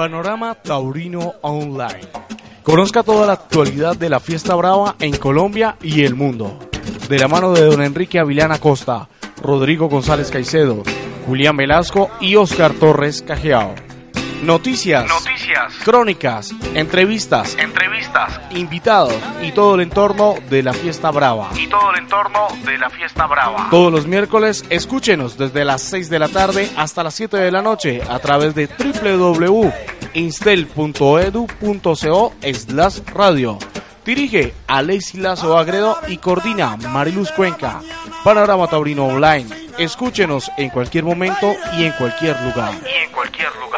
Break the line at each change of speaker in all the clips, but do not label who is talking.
Panorama Taurino Online. Conozca toda la actualidad de la fiesta brava en Colombia y el mundo. De la mano de don Enrique Avilán Acosta, Rodrigo González Caicedo, Julián Velasco y Oscar Torres Cajeao. Noticias,
Noticias,
crónicas, entrevistas,
entrevistas
invitados y todo el entorno de la fiesta brava.
y todo el entorno de la fiesta brava.
Todos los miércoles escúchenos desde las 6 de la tarde hasta las 7 de la noche a través de www.instel.edu.co slash radio. Dirige Alexi Lazo Agredo y coordina Mariluz Cuenca. Panorama Taurino Online. Escúchenos en cualquier momento y en cualquier lugar.
Y en cualquier lugar.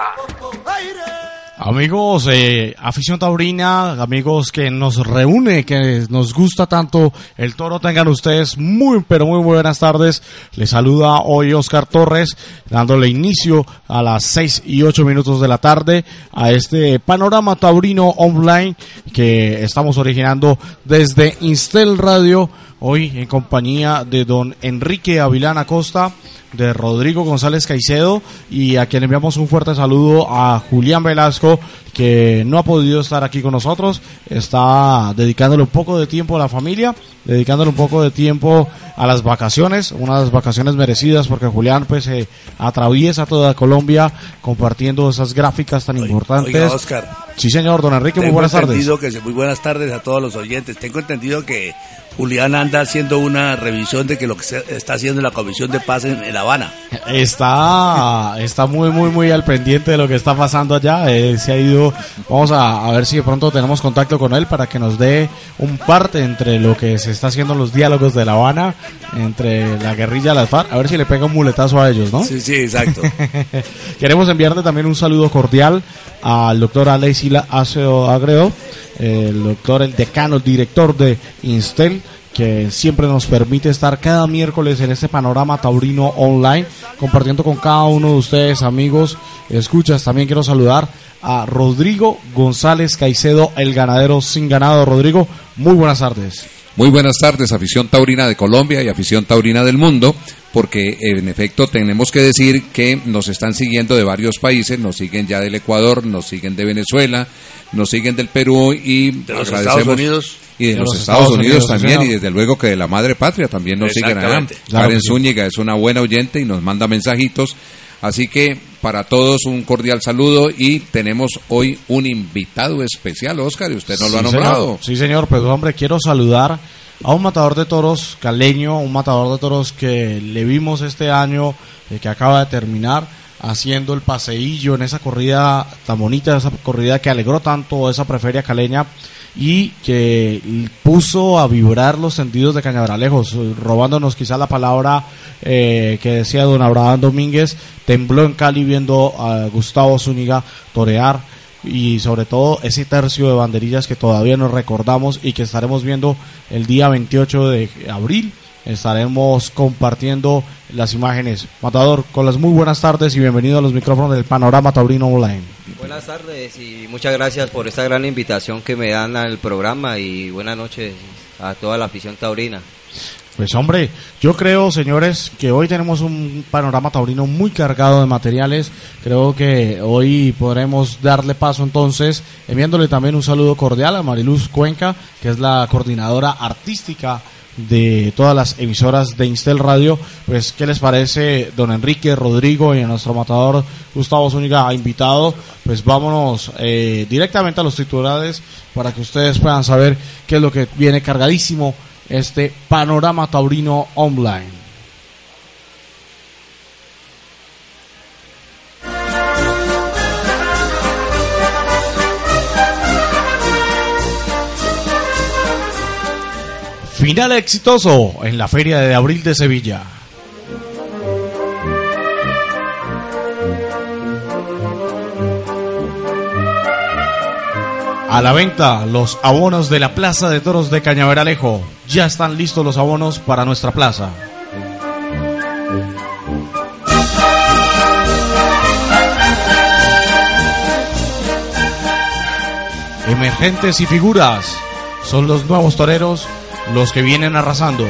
Amigos, eh, afición taurina, amigos que nos reúne, que nos gusta tanto el toro, tengan ustedes muy, pero muy buenas tardes. Les saluda hoy Oscar Torres, dándole inicio a las 6 y 8 minutos de la tarde a este panorama taurino online que estamos originando desde Instel Radio, hoy en compañía de don Enrique Avilán Acosta de Rodrigo González Caicedo y a quien enviamos un fuerte saludo a Julián Velasco que no ha podido estar aquí con nosotros, está dedicándole un poco de tiempo a la familia, dedicándole un poco de tiempo a las vacaciones, unas vacaciones merecidas porque Julián pues eh, atraviesa toda Colombia compartiendo esas gráficas tan importantes.
Oiga, Oscar.
Sí, señor, don Enrique, muy buenas tardes.
entendido Que, muy buenas tardes a todos los oyentes. Tengo entendido que Julián anda haciendo una revisión de que lo que se está haciendo la Comisión de Paz en, en La Habana.
Está, está muy, muy, muy al pendiente de lo que está pasando allá. Eh, se ha ido, vamos a, a ver si de pronto tenemos contacto con él para que nos dé un parte entre lo que se está haciendo en los diálogos de La Habana, entre la guerrilla y las FARC. A ver si le pega un muletazo a ellos, ¿no?
Sí, sí, exacto.
Queremos enviarle también un saludo cordial al doctor Alexi Aceo Agreo, el doctor, el decano, el director de Instel, que siempre nos permite estar cada miércoles en este panorama taurino online, compartiendo con cada uno de ustedes, amigos, escuchas. También quiero saludar a Rodrigo González Caicedo, el ganadero sin ganado. Rodrigo, muy buenas tardes.
Muy buenas tardes, afición taurina de Colombia y afición taurina del mundo, porque en efecto tenemos que decir que nos están siguiendo de varios países, nos siguen ya del Ecuador, nos siguen de Venezuela, nos siguen del Perú y
De los
agradecemos-
Estados Unidos.
y de, los, Estados, Unidos, también
señor.
y desde luego que de la madre patria también nos siguen allá.
Claro
Karen
sí.
Zúñiga es una buena oyente y nos manda mensajitos. Así que para todos un cordial saludo y tenemos hoy un invitado especial, Oscar, y usted no lo ha nombrado.
señor. Sí, señor, pues hombre, quiero saludar a un matador de toros caleño, un matador de toros que le vimos este año, eh, que acaba de terminar haciendo el paseillo en esa corrida tan bonita, esa corrida que alegró tanto esa preferia caleña y que puso a vibrar los sentidos de Cañaveralejos, eh, robándonos quizá la palabra eh, que decía don Abraham Domínguez, tembló en Cali viendo a Gustavo Zúñiga torear y sobre todo ese tercio de banderillas que todavía nos recordamos y que estaremos viendo el día 28 de abril. Estaremos compartiendo las imágenes. Matador, con las muy buenas tardes y bienvenido a los micrófonos del Panorama Taurino Online.
Buenas tardes y muchas gracias por esta gran invitación que me dan al programa y buenas noches a toda la afición taurina.
Pues hombre, yo creo, señores, que hoy tenemos un panorama taurino muy cargado de materiales. Creo que hoy podremos darle paso entonces, enviándole también un saludo cordial a Mariluz Cuenca, que es la coordinadora artística de todas las emisoras de Instel Radio. Pues, ¿qué les parece, don Enrique, Rodrigo y nuestro matador Gustavo Zúñiga invitado? Pues vámonos eh, directamente a los titulares para que ustedes puedan saber qué es lo que viene cargadísimo este panorama taurino online. Final exitoso en la Feria de Abril de Sevilla. A la venta los abonos de la Plaza de Toros de Cañaveralejo. Ya están listos los abonos para nuestra plaza. Emergentes y figuras son los nuevos toreros los que vienen arrasando.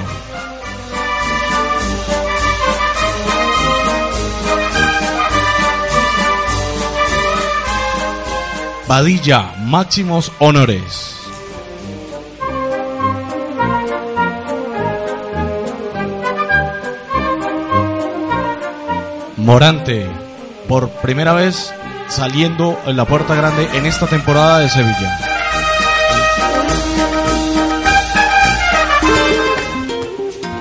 Padilla, máximos honores. Morante, por primera vez saliendo en la puerta grande en esta temporada de Sevilla.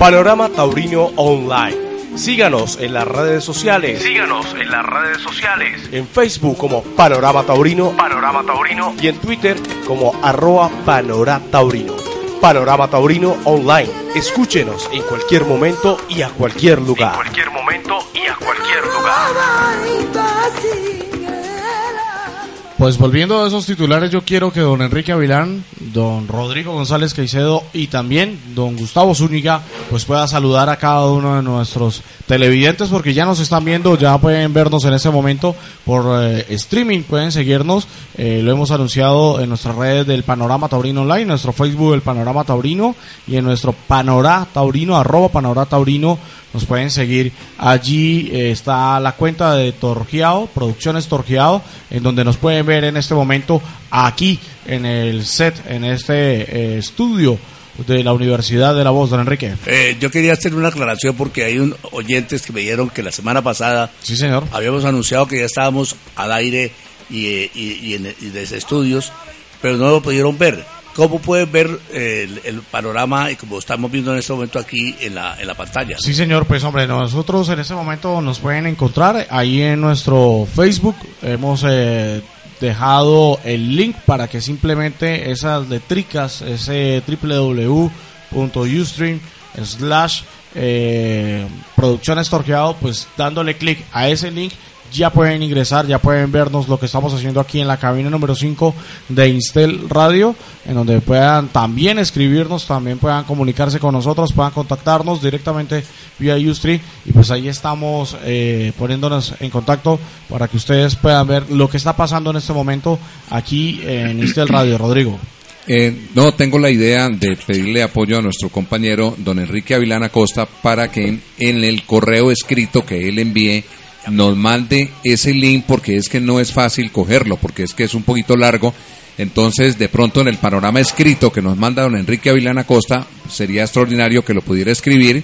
Panorama Taurino Online. Síganos en las redes sociales.
Síganos en las redes sociales.
En Facebook como Panorama Taurino
Panorama Taurino.
y en Twitter como arroba Panorama Taurino. Panorama Taurino Online. Escúchenos en cualquier momento y a cualquier
En
lugar.
cualquier momento y a cualquier lugar.
Pues volviendo a esos titulares, yo quiero que don Enrique Avilán, don Rodrigo González Caicedo y también don Gustavo Zúñiga, pues pueda saludar a cada uno de nuestros televidentes porque ya nos están viendo, ya pueden vernos en este momento por eh, streaming, pueden seguirnos, eh, lo hemos anunciado en nuestras redes del Panorama Taurino Online, nuestro Facebook del Panorama Taurino y en nuestro Panorá Taurino, arroba Panorá Taurino, nos pueden seguir. Allí eh, está la cuenta de Torgiao, Producciones Torgiao, en donde nos pueden ver en este momento aquí en el set, en este eh, estudio de la Universidad de la Voz, don Enrique.
Eh, yo quería hacer una aclaración porque hay un, oyentes que me dijeron que la semana pasada
Sí, señor.
habíamos anunciado que ya estábamos al aire y, eh, y, y en, y desde estudios, pero no lo pudieron ver. ¿Cómo pueden ver eh, el, el panorama y como estamos viendo en este momento aquí en la, en la pantalla?
Sí, señor, pues hombre, nosotros en este momento nos pueden encontrar ahí en nuestro Facebook. Hemos eh, dejado el link para que simplemente esas letricas, ese www.ustream slash eh, producciones torqueado, pues dándole clic a ese link ya pueden ingresar, ya pueden vernos lo que estamos haciendo aquí en la cabina número 5 de Instel Radio, en donde puedan también escribirnos, también puedan comunicarse con nosotros, puedan contactarnos directamente vía Ustream y pues ahí estamos eh, poniéndonos en contacto para que ustedes puedan ver lo que está pasando en este momento aquí en Instel Radio, Rodrigo.
Eh, no, tengo la idea de pedirle apoyo a nuestro compañero don Enrique Avilán Acosta para que en el correo escrito que él envíe nos mande ese link porque es que no es fácil cogerlo, porque es que es un poquito largo. Entonces, de pronto en el panorama escrito que nos manda don Enrique Avilán Acosta, sería extraordinario que lo pudiera escribir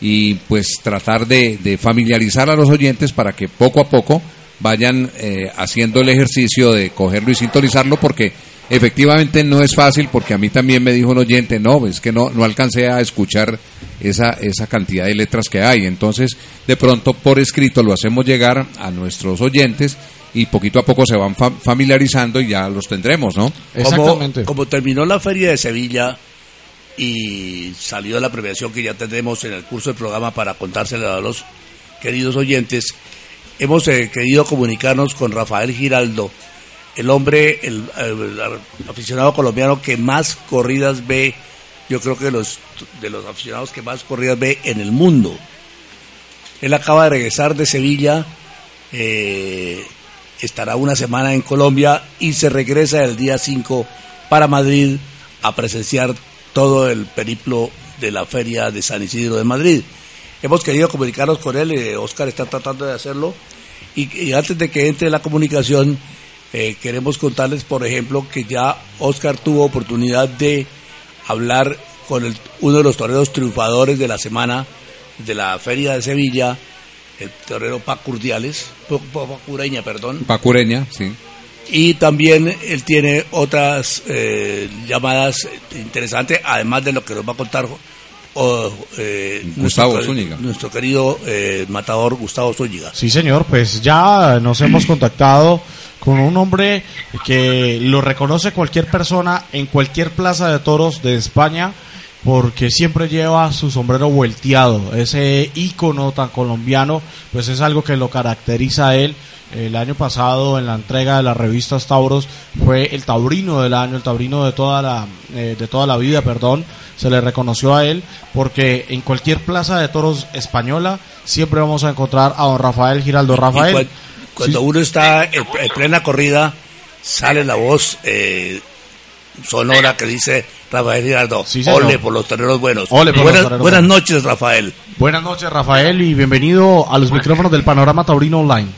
y pues tratar de, de familiarizar a los oyentes para que poco a poco vayan eh, haciendo el ejercicio de cogerlo y sintonizarlo porque efectivamente no es fácil porque a mí también me dijo un oyente, no, es que no, no alcancé a escuchar esa, esa cantidad de letras que hay. Entonces, de pronto por escrito lo hacemos llegar a nuestros oyentes y poquito a poco se van fa- familiarizando y ya los tendremos, ¿no?
Exactamente.
Como, como terminó la feria de Sevilla y salió la premiación que ya tendremos en el curso del programa para contársela a los queridos oyentes, hemos eh, querido comunicarnos con Rafael Giraldo, el hombre, el, aficionado colombiano que más corridas ve, yo creo que los, de los aficionados que más corridas ve en el mundo. Él acaba de regresar de Sevilla, eh, estará una semana en Colombia y se regresa el día 5 para Madrid a presenciar todo el periplo de la feria de San Isidro de Madrid. Hemos querido comunicarnos con él, eh, Oscar está tratando de hacerlo y antes de que entre la comunicación eh, queremos contarles, por ejemplo, que ya Oscar tuvo oportunidad de hablar con el- uno de los toreros triunfadores de la semana de la Feria de Sevilla, el torero Paco Urdiales, Pa- Pa- Paco Ureña, perdón,
Pacureña, sí.
y también él tiene otras eh, llamadas interesantes, además de lo que nos va a contar o, eh,
Gustavo
nuestro,
Zúñiga.
nuestro querido eh, matador Gustavo Zúñiga.
Sí, señor, pues ya nos hemos contactado con un hombre que lo reconoce cualquier persona en cualquier plaza de toros de España porque siempre lleva su sombrero volteado, ese ícono tan colombiano, pues es algo que lo caracteriza a él. El año pasado en la entrega de las revistas Tauros fue el taurino del año, el taurino de toda la eh, de toda la vida, perdón, se le reconoció a él porque en cualquier plaza de toros española siempre vamos a encontrar a don Rafael Giraldo. Rafael,
cuando
sí.
uno está en, en plena corrida, sale la voz eh, sonora que dice Rafael Giraldo,
Sí,
ole por los toreros buenos.
Ole por los
buenas
toreros
buenas
buenos.
noches, Rafael.
buenas noches Rafael y bienvenido a los micrófonos del Panorama Taurino Online.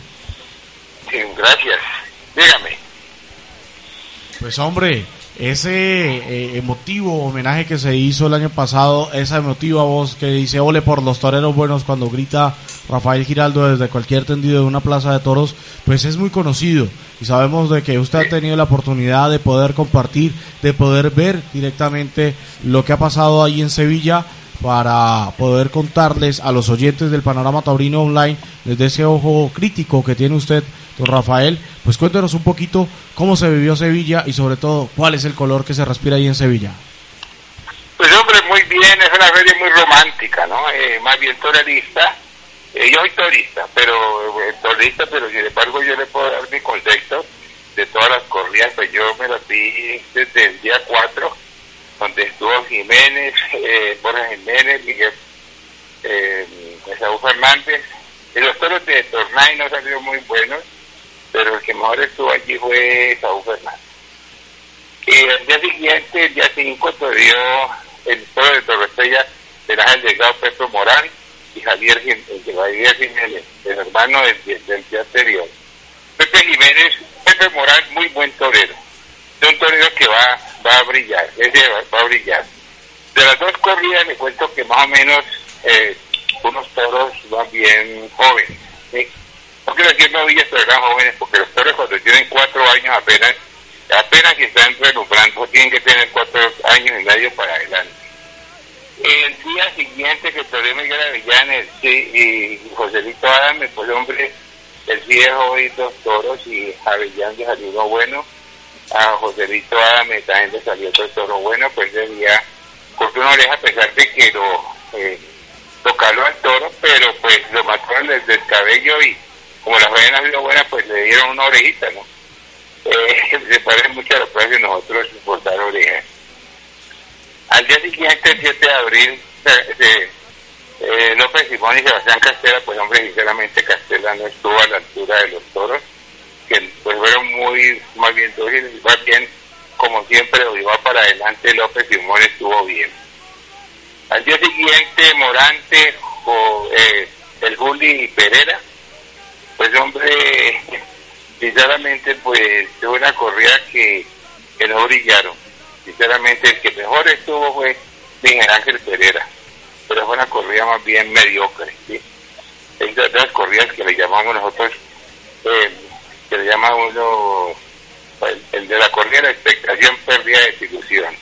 Sí, gracias. Dígame.
Pues hombre, ese eh, emotivo homenaje que se hizo el año pasado, esa emotiva voz que dice ole por los toreros buenos cuando grita Rafael Giraldo desde cualquier tendido de una plaza de toros, pues es muy conocido. Y sabemos de que usted ha tenido la oportunidad de poder compartir, de poder ver directamente lo que ha pasado ahí en Sevilla para poder contarles a los oyentes del Panorama Taurino Online desde ese ojo crítico que tiene usted, don Rafael, pues cuéntenos un poquito cómo se vivió Sevilla y sobre todo cuál es el color que se respira ahí en Sevilla.
Pues hombre, muy bien, es una feria muy romántica, ¿no? Eh, más bien torerista. Eh, yo soy torista, pero eh, torista, pero sin embargo yo le puedo dar mi contexto de todas las corridas, pues yo me las vi desde el día 4 donde estuvo Jiménez, eh, Borja Jiménez, Miguel eh, Saúl Fernández. Y los toros de Tornay no salieron muy buenos, pero el que mejor estuvo allí fue Saúl Fernández. Y el día siguiente, el día 5, dio el toro de Torre Estrella del Ángel Delgado Pedro Morán y Javier, Jim- Javier Jiménez, el hermano del, del día anterior. Pepe Jiménez, Pepe Morán, muy buen torero de un torero que va, va a brillar, ese va, va a brillar. De las dos corridas le cuento que más o menos eh, unos toros van bien jóvenes. ¿sí? No quiero decir novillas, pero eran jóvenes, porque los toros cuando tienen cuatro años apenas, apenas que están relumbrando, tienen que tener cuatro años y medio para adelante. El día siguiente que Torero Miguel Avellanes sí, y Joselito Adame, pues hombre, el viejo y dos toros y Avellán le salió uno bueno a Joselito Adame también le salió otro toro bueno, pues ese día cortó una oreja a pesar de que lo, eh, lo caló al toro, pero pues lo mataron desde el cabello y como la faena ha sido buena, pues le dieron una orejita, ¿no? Eh, se parece mucho a lo que nosotros cortar orejas. Al día siguiente, el 7 de abril, se- eh, López Simón y Sebastián Castela, pues hombre, sinceramente Castela no estuvo a la altura de los toros, que pues fueron muy, más bien dóciles, más bien, como siempre, lo iba para adelante, López Simón estuvo bien. Al día siguiente, Morante, o, eh, el Juli Pereira, pues hombre, sinceramente, pues tuvo una corrida que, que brillaron. Sinceramente, el que mejor estuvo fue Miguel Ángel Pereira, pero fue una corrida más bien mediocre. ¿sí? Esas las corridas que le llamamos nosotros, eh, que le llama uno, el, de la corrida de la expectación, pérdida de desilusión.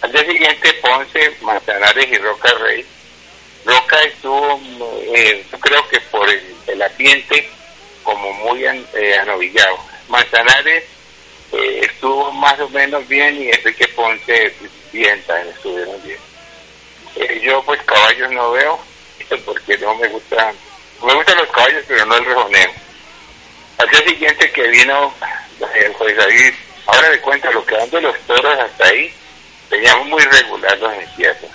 Al día siguiente, Ponce, Manzanares y Roca Rey. Roca estuvo, eh, creo que por el, el ambiente, como muy an- eh, anovillado. Manzanares eh, estuvo más o menos bien y Enrique Ponce bien, también estuvieron bien. Eh, yo pues caballos no veo, porque no me gustan, me gustan los caballos, pero no el rejoneo. Al día siguiente que vino el juez David, ahora le cuento lo que van de los toros hasta ahí, teníamos muy regular los encierros.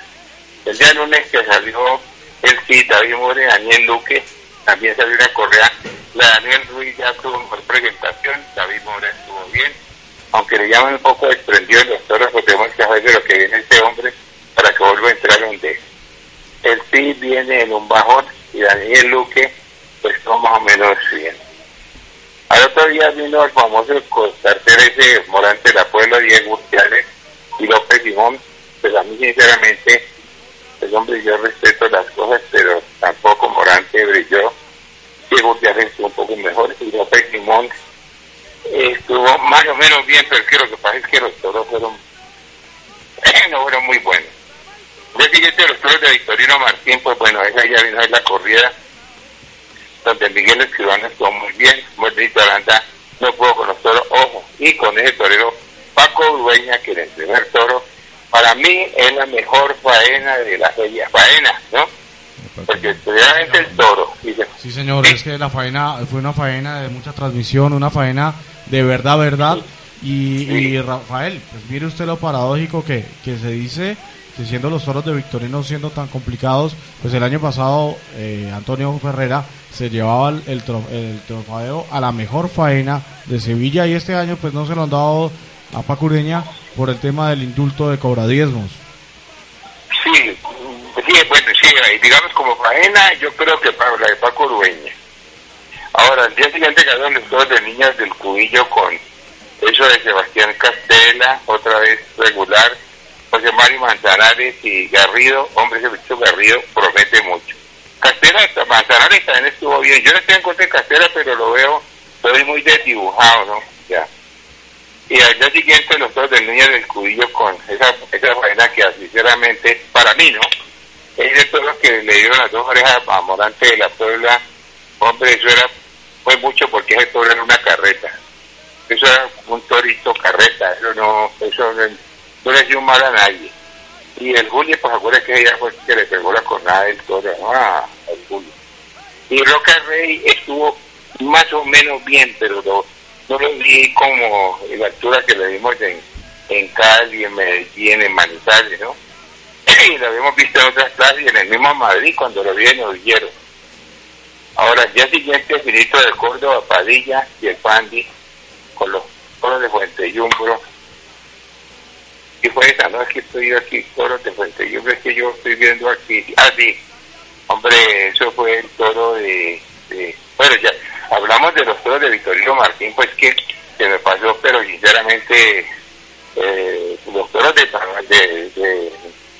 El día lunes que salió el sí, David More, Daniel Luque, también salió una correa. La Daniel Ruiz ya tuvo mejor presentación, David More estuvo bien, aunque le llaman un poco desprendido de los toros, porque tenemos que saber de lo que viene este hombre para que vuelva a entrar donde el sí viene en un bajón y Daniel Luque pues más o menos bien. Al otro día vino el famoso cartel ese Morante de la Puebla, Diego Urtiales y López Simón, pues a mí sinceramente, pues hombre, yo respeto las cosas, pero tampoco Morante brilló. Diego Urtiales estuvo un poco mejor y López Simón eh, estuvo más o menos bien, pero que lo que pasa es que los toros fueron, no fueron muy buenos. El siguiente los toros de Victorino Martín, pues bueno, esa ya vino la corrida donde Miguel Escribano estuvo muy bien, Muertito Aranda no pudo con los toros, ojo, y con ese torero Paco Dueña, que en el primer toro, para mí es la mejor faena de la feria, faena, ¿no? Porque realmente el toro, y de-
Sí, señor, es que la faena fue una faena de mucha transmisión, una faena de verdad, verdad. Y, y Rafael, pues mire usted lo paradójico que, que se dice que siendo los toros de Victorino siendo tan complicados, pues el año pasado eh, Antonio Ferrera se llevaba el, el, el trofeo a la mejor faena de Sevilla y este año pues no se lo han dado a Pacureña por el tema del indulto de cobradiezmos.
Sí, sí, bueno, sí, digamos como faena, yo creo que para la de Paco Urueña. Ahora, el día siguiente quedaron los dos de niñas del cubillo con eso de Sebastián Castela, otra vez regular, José Mario Manzanares y Garrido, hombre, ese bicho Garrido promete mucho. Castela, Manzanares también estuvo bien, yo no estoy en contra de Castela, pero lo veo, lo veo muy desdibujado, ¿no? Y al día siguiente los dos del niño del cubillo con esa, esa vaina que sinceramente, para mí, ¿no? Es de todos los que le dieron las dos orejas a Morante de la Puebla, hombre, eso era, fue mucho porque ese toro era una carreta. Eso era un torito carreta, eso no, eso no, no le dio un mal a nadie. Y el Julio, pues acuérdate que ella fue el que le pegó la cornada del toro, ¿no? A- al Julio. Y Roca Rey estuvo más o menos bien, pero lo- no lo vi como la altura que le dimos en, en Cali, en Medellín, en Manizales, ¿no? y lo habíamos visto en otras clases y en el mismo Madrid cuando lo vi en Ovillero. Ahora, el día siguiente, Finito de Córdoba, Padilla y el Pandi, con los toros de Fuente Yumbro. Y fue esa, no es que estoy aquí, toros de Fuente Yumbro, es que yo estoy viendo aquí. Ah, sí, hombre, eso fue el toro de. de- bueno, ya hablamos de los toros de Victorino Martín, pues que se me pasó, pero sinceramente, eh, los toros de, de,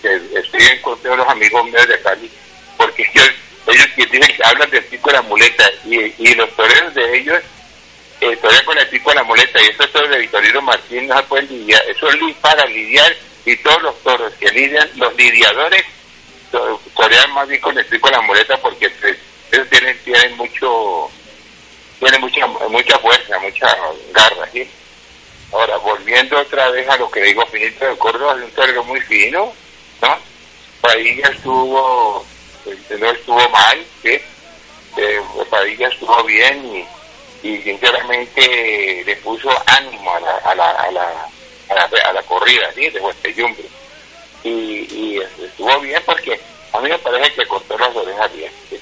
de, estoy en contra de los amigos míos de Cali, porque ellos, ellos dicen que hablan del pico de la muleta, y, y los toreros de ellos eh, con el pico de la muleta, y estos toros de Victorino Martín no se pueden lidiar, eso es para lidiar, y todos los toros que lidian, los lidiadores, to- torean más bien con el pico de la muleta, porque pues, ellos tienen, tienen mucho, tienen mucha, mucha fuerza, mucha garra, ¿sí? Ahora, volviendo otra vez a lo que digo, Finito de Córdoba es un torero muy fino, ¿no? Padilla estuvo, no estuvo mal, ¿sí? Eh, Padilla estuvo bien y, y sinceramente le puso ánimo a la, a la, a la, a la, a la corrida, ¿sí? De Huesteyumbre. Y, y estuvo bien porque a mí me parece que cortó las orejas bien, ¿sí?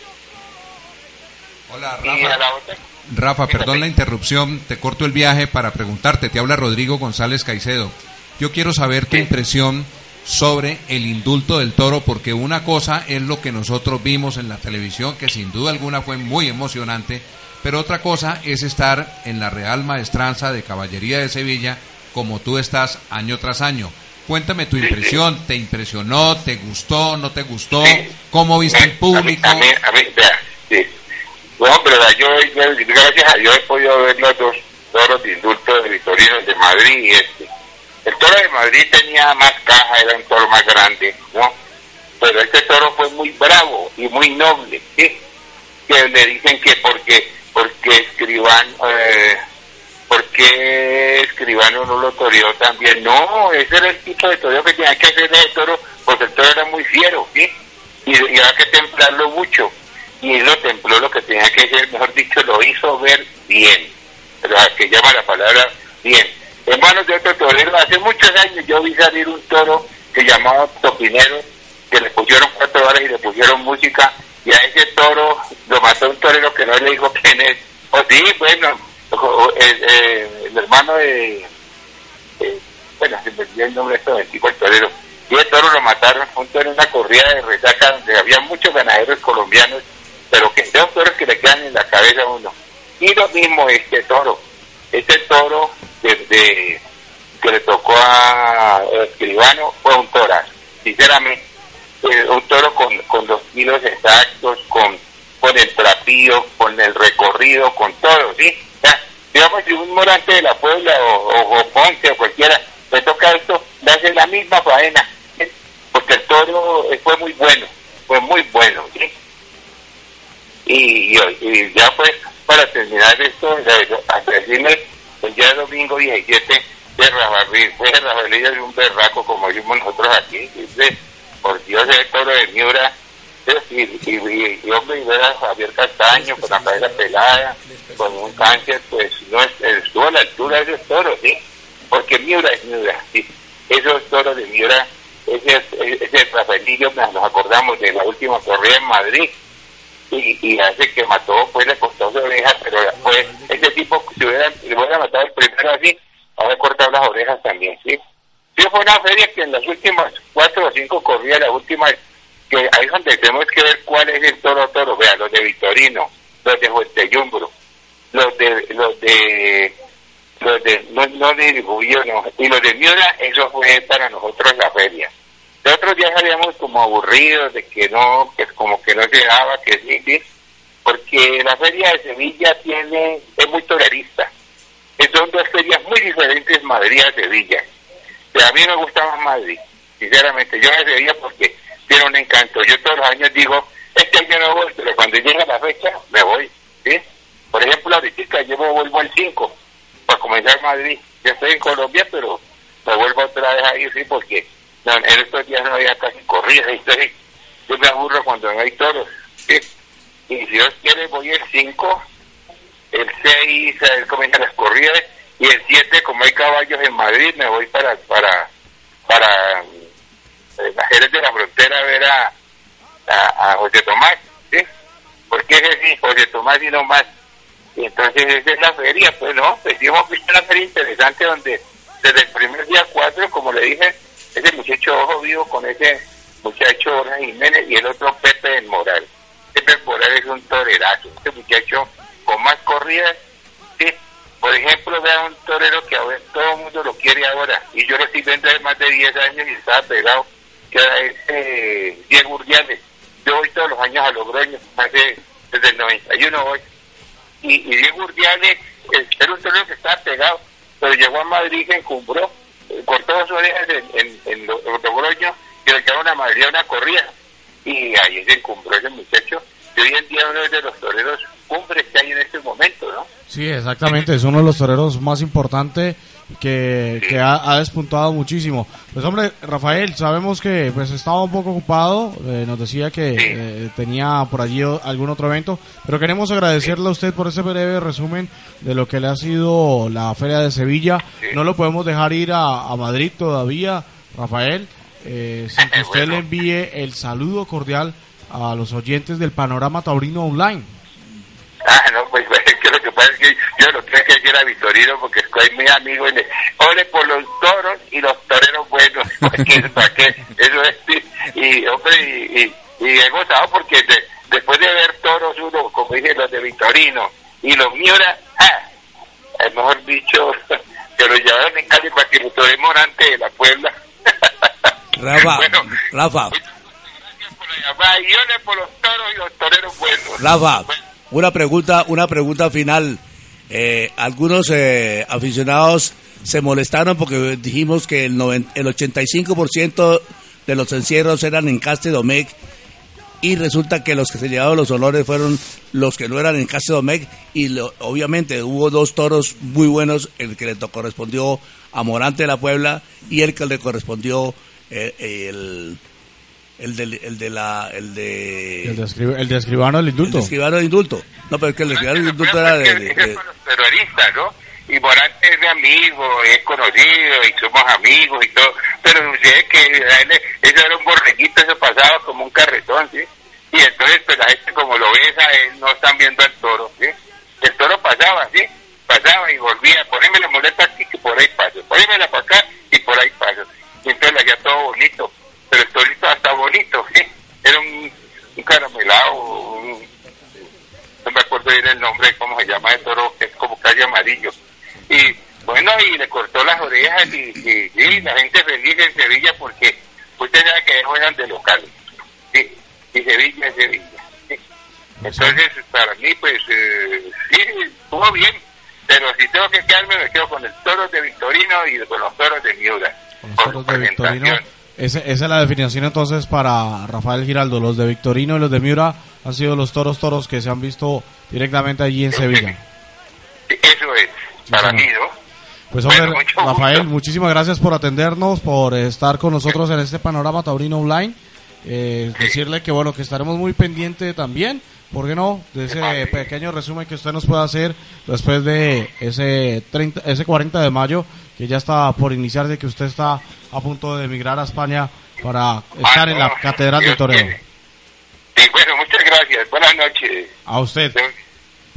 Hola,
Y a la otra,
Rafa, perdón la interrupción, te corto el viaje para preguntarte, te habla Rodrigo González Caicedo. Yo quiero saber tu impresión sobre el indulto del toro, porque una cosa es lo que nosotros vimos en la televisión, que sin duda alguna fue muy emocionante, pero otra cosa es estar en la Real Maestranza de Caballería de Sevilla, como tú estás año tras año. Cuéntame tu impresión, ¿te impresionó, te gustó, no te gustó?
Sí.
¿Cómo viste el
A mí-
público?
A mí, a mí, vea, sí. Bueno, pero yo, gracias a Dios he podido ver los dos toros de indulto de Victorino, el de Madrid y este. El toro de Madrid tenía más caja, era un toro más grande, ¿no? Pero este toro fue muy bravo y muy noble, ¿sí? Que le dicen que porque, porque escriban, eh, porque escribano no lo toreó también. No, ese era el tipo de toreo que tenía que hacer el toro, porque el toro era muy fiero, ¿sí? Y, y había que templarlo mucho. Y él lo templó lo que tenía que hacer, mejor dicho, lo hizo ver bien. Pero que llama la palabra bien. En manos de otro torero, hace muchos años yo vi salir un toro que llamaba Topinero, que le pusieron cuatro horas y le pusieron música, y a ese toro lo mató un torero que no le dijo quién es. O sí, bueno, o- o- el, eh, el hermano de, eh, bueno, se me olvidó el nombre de este tipo el torero. Y el toro lo mataron junto en una corrida de resaca donde había muchos ganaderos colombianos, pero que son toros que le quedan en la cabeza a uno. Y lo mismo este toro. Este toro de, de- que le tocó a, Escribano fue un torazo, sinceramente. Eh, un toro con, con los kilos exactos, con, con el trapío, con el recorrido, con todo, ¿sí? Digamos, si un morante de la Puebla o, o, o cualquiera le toca esto, le hace la misma faena, porque el toro fue muy bueno, fue muy bueno, ¿sí? Y, ya pues, para terminar esto, hasta decirme, el día domingo 17 de Rafael, fue Rafaelillo de un berraco, como decimos nosotros aquí, dice, por Dios, el toro de Miura, y, y, y, y hombre, y ver a Javier Castaño con la cabeza pelada, con un cáncer, pues no es- estuvo a la altura de esos toros, ¿sí? Porque Miura es Miura, ¿sí? Esos toros de Miura, ese, ese Rafaelillo, nos acordamos de la última corrida en Madrid, y, y hace que mató, pues le cortó su oreja, pero pues ese tipo, si hubiera, si hubiera matado el primero así, habría cortado las orejas también, ¿sí? Sí, fue una feria que en las últimas cuatro o cinco corridas, la última, que ahí donde tenemos que ver cuál es el toro toro, vea, los de Victorino, los de Yumbro, los de, los de los de, no, no distribuyó, no. Y los de Miura, eso fue para nosotros la feria. De otros días salíamos como aburridos de que no, que como que no llegaba, que sí, porque la feria de Sevilla tiene, es muy tolerista. Son dos ferias muy diferentes, Madrid y Sevilla. Pero a mí me gusta más Madrid, sinceramente. Yo a Sevilla porque tiene un encanto. Yo todos los años digo, este año no voy, pero cuando llega la fecha, me voy. ¿sí? Por ejemplo, ahorita yo me vuelvo el 5 para comenzar Madrid. Yo estoy en Colombia, pero me vuelvo otra vez ahí, sí, porque no, en estos días no había casi corridas. Entonces, yo me aburro cuando no hay toros. Y si Dios quiere, voy el 5, el 6, eh, comienzan las corridas, y el 7, como hay caballos en Madrid, me voy para para para eh, Jerez de la Frontera a ver a, a, a José Tomás, ¿sí? Porque es así, José Tomás y no más. Y entonces esa es la feria, pues no, pues sí hemos visto una feria interesante donde desde el primer día 4, como le dije, ese muchacho ojo vivo con ese muchacho Borja Jiménez y el otro Pepe del Moral. Pepe del Moral es un torerazo, este muchacho con más corridas. Por ejemplo, vea un torero que ahora todo el mundo lo quiere ahora, y yo lo estoy viendo hace más de 10 años y estaba pegado, que era ese Diego Urdiales. Yo voy todos los años a Logroño, hace, desde el 91 hoy. Y, y Diego Urdiales era un torero que estaba pegado, pero llegó a Madrid, se encumbró, cortó dos orejas en, en, en Lo- en Logroño y le una Madrid a una corrida. Y ahí se encumbró ese muchacho. Y hoy en día uno de los toreros cumbres que hay en este momento, ¿no?
Sí, exactamente, es uno de los toreros más importantes que, que ha, ha despuntado muchísimo. Pues hombre, Rafael, sabemos que pues estaba un poco ocupado, eh, nos decía que eh, tenía por allí algún otro evento, pero queremos agradecerle a usted por ese breve resumen de lo que le ha sido la Feria de Sevilla. No lo podemos dejar ir a, a Madrid todavía, Rafael, eh, sin que usted le envíe el saludo cordial a los oyentes del Panorama Taurino Online.
Ah, no, pues, pues, que lo que pasa es que yo lo creo que decir a Vitorino porque soy mi amigo y le ore por los toros y los toreros buenos, porque para qué, eso es, y, hombre, y, y, y he gozado porque de- después de ver toros uno, como dije, los de Vitorino y los Miura, ah, eh, mejor dicho, que los llevaron en Cali para que los toremos antes de la Puebla.
Rafa,
Bueno,
Rafa,
por la llamada, y ore por los toros y los toreros buenos.
Rafa, una pregunta, una pregunta final. Eh, algunos eh, aficionados se molestaron porque dijimos que el, noven- el 85% de los encierros eran en Caste Domecq y resulta que los que se llevaron los honores fueron los que no eran en Caste Domecq y obviamente hubo dos toros muy buenos, el que le correspondió a Morante de la Puebla y el que le correspondió eh, el, el, del- el de la el de
El de, escri- el de escribano del
el
indulto.
de escribano de indulto. No, pero es que el de escribano de indulto era de... de- de-
terroristas, ¿no? Y Morante es mi amigo, es conocido y somos amigos y todo, pero sucede que a él, eso era un borreguito, eso pasaba como un carretón, ¿sí? Y entonces, pues la gente como lo ves a él, no están viendo al toro, ¿sí? El toro pasaba, ¿sí? Pasaba y volvía, poneme la muleta aquí que por ahí paso, ponémela para acá y por ahí paso. Y entonces le hacía todo bonito, pero el torito hasta bonito, ¿sí? Era un, un caramelado, un, no me acuerdo bien el nombre, cómo se llama el toro, que es como calle amarillo. Y bueno, y le cortó las orejas y, y, y la gente feliz en Sevilla porque usted sabe que juegan de locales. Sí, y Sevilla es Sevilla. sí. Entonces, para mí, pues, eh, sí, estuvo bien. Pero si tengo que quedarme, me quedo con el toro de Victorino y con los toros de Miura.
Con los toros
su
de Victorino. Ese- esa es la definición entonces para Rafael Giraldo. Los de Victorino y los de Miura han sido los toros toros que se han visto directamente allí en Sevilla.
Eso es, para
señor.
mí, ¿no?
Pues hombre,
Bueno,
Rafael, muchísimas gracias por atendernos, por estar con nosotros en este panorama taurino online. Eh, decirle que bueno, que estaremos muy pendientes también, ¿por qué no? De ese pequeño resumen que usted nos pueda hacer después de ese 30, ese 40 de mayo, que ya está por iniciar, de que usted está a punto de emigrar a España para estar en la Catedral
Dios
Toreo.
quiere. Sí, bueno, muchas gracias. Buenas noches.
A usted.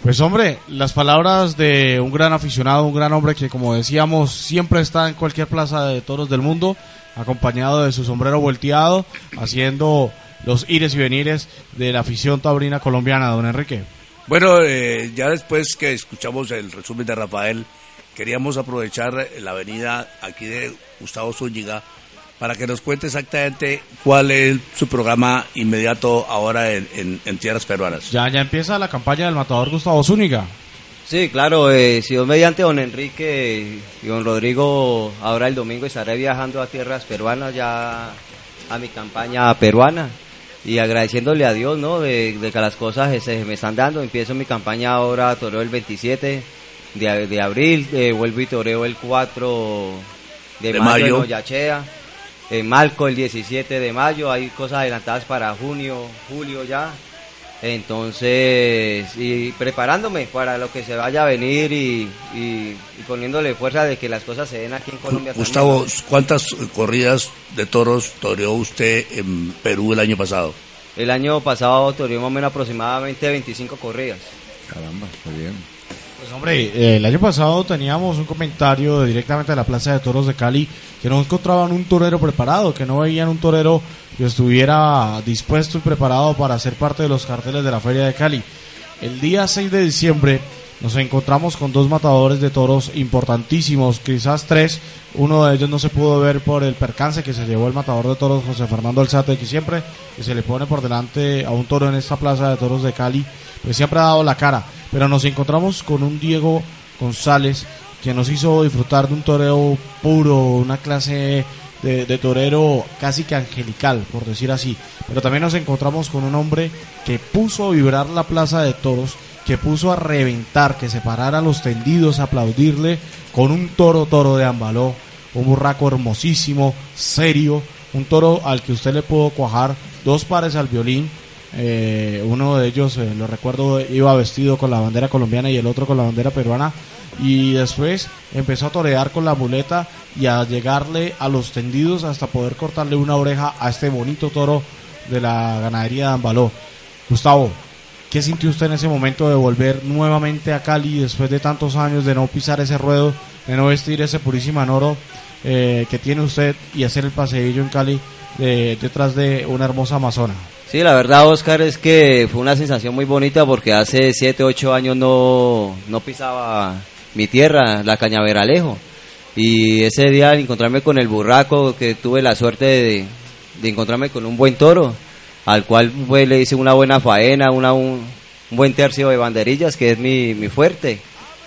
Pues hombre, las palabras de un gran aficionado, un gran hombre que como decíamos siempre está en cualquier plaza de toros del mundo, acompañado de su sombrero volteado, haciendo los ires y venires de la afición taurina colombiana, don Enrique.
Bueno, eh, ya después que escuchamos el resumen de Rafael, queríamos aprovechar la avenida aquí de Gustavo Zúñiga para que nos cuente exactamente cuál es su programa inmediato ahora en, en- en tierras peruanas.
Ya, ya empieza la campaña del matador Gustavo Zúñiga.
Sí, claro, eh, si Dios mediante don Enrique y don Rodrigo, ahora el domingo estaré viajando a tierras peruanas ya a mi campaña peruana y agradeciéndole a Dios, ¿no? De, de que las cosas eh, se me están dando. Empiezo mi campaña ahora, toreo el 27 de, de abril, eh, vuelvo y toreo el 4 de,
De
mayo,
mayo.
en Oyachea. En Malco el 17 de mayo, hay cosas adelantadas para junio, julio ya. Entonces, y preparándome para lo que se vaya a venir y, y- y poniéndole fuerza de que las cosas se den aquí en Colombia.
Gustavo. ¿cuántas corridas de toros toreó usted en Perú el año pasado?
El año pasado toreó más o menos aproximadamente 25 corridas.
Caramba, muy bien.
Pues hombre, eh, el año pasado teníamos un comentario de- directamente de la Plaza de Toros de Cali que no encontraban un torero preparado, que no veían un torero que estuviera dispuesto y preparado para ser parte de los carteles de la Feria de Cali. El día 6 de diciembre nos encontramos con dos matadores de toros importantísimos, quizás tres. Uno de ellos no se pudo ver por el percance que se llevó el matador de toros José Fernando Alzate, que siempre que se le pone por delante a un toro en esta plaza de toros de Cali, pues siempre ha dado la cara. Pero nos encontramos con un Diego González que nos hizo disfrutar de un toreo puro, una clase de, torero casi que angelical, por decir así. Pero también nos encontramos con un hombre que puso vibrar la plaza de toros, que puso a reventar, que se pararan los tendidos a aplaudirle con un toro toro de Ambaló, un burraco hermosísimo, serio, un toro al que usted le pudo cuajar dos pares al violín. eh, uno de ellos, eh, lo recuerdo, iba vestido con la bandera colombiana y el otro con la bandera peruana. Y después empezó a torear con la muleta y a llegarle a los tendidos hasta poder cortarle una oreja a este bonito toro de la ganadería de Ambaló. Gustavo, ¿qué sintió usted en ese momento de volver nuevamente a Cali después de tantos años de no pisar ese ruedo, de no vestir ese purísima oro eh, que tiene usted y hacer el paseillo en Cali de- detrás de una hermosa amazona?
Sí, la verdad, Oscar, es que fue una sensación muy bonita porque hace 7, 8 años no, no pisaba mi tierra, la Cañaveralejo. Y ese día al encontrarme con el burraco, que tuve la suerte de encontrarme con un buen toro, al cual pues, le hice una buena faena, una, un, un buen tercio de banderillas, que es mi, mi fuerte.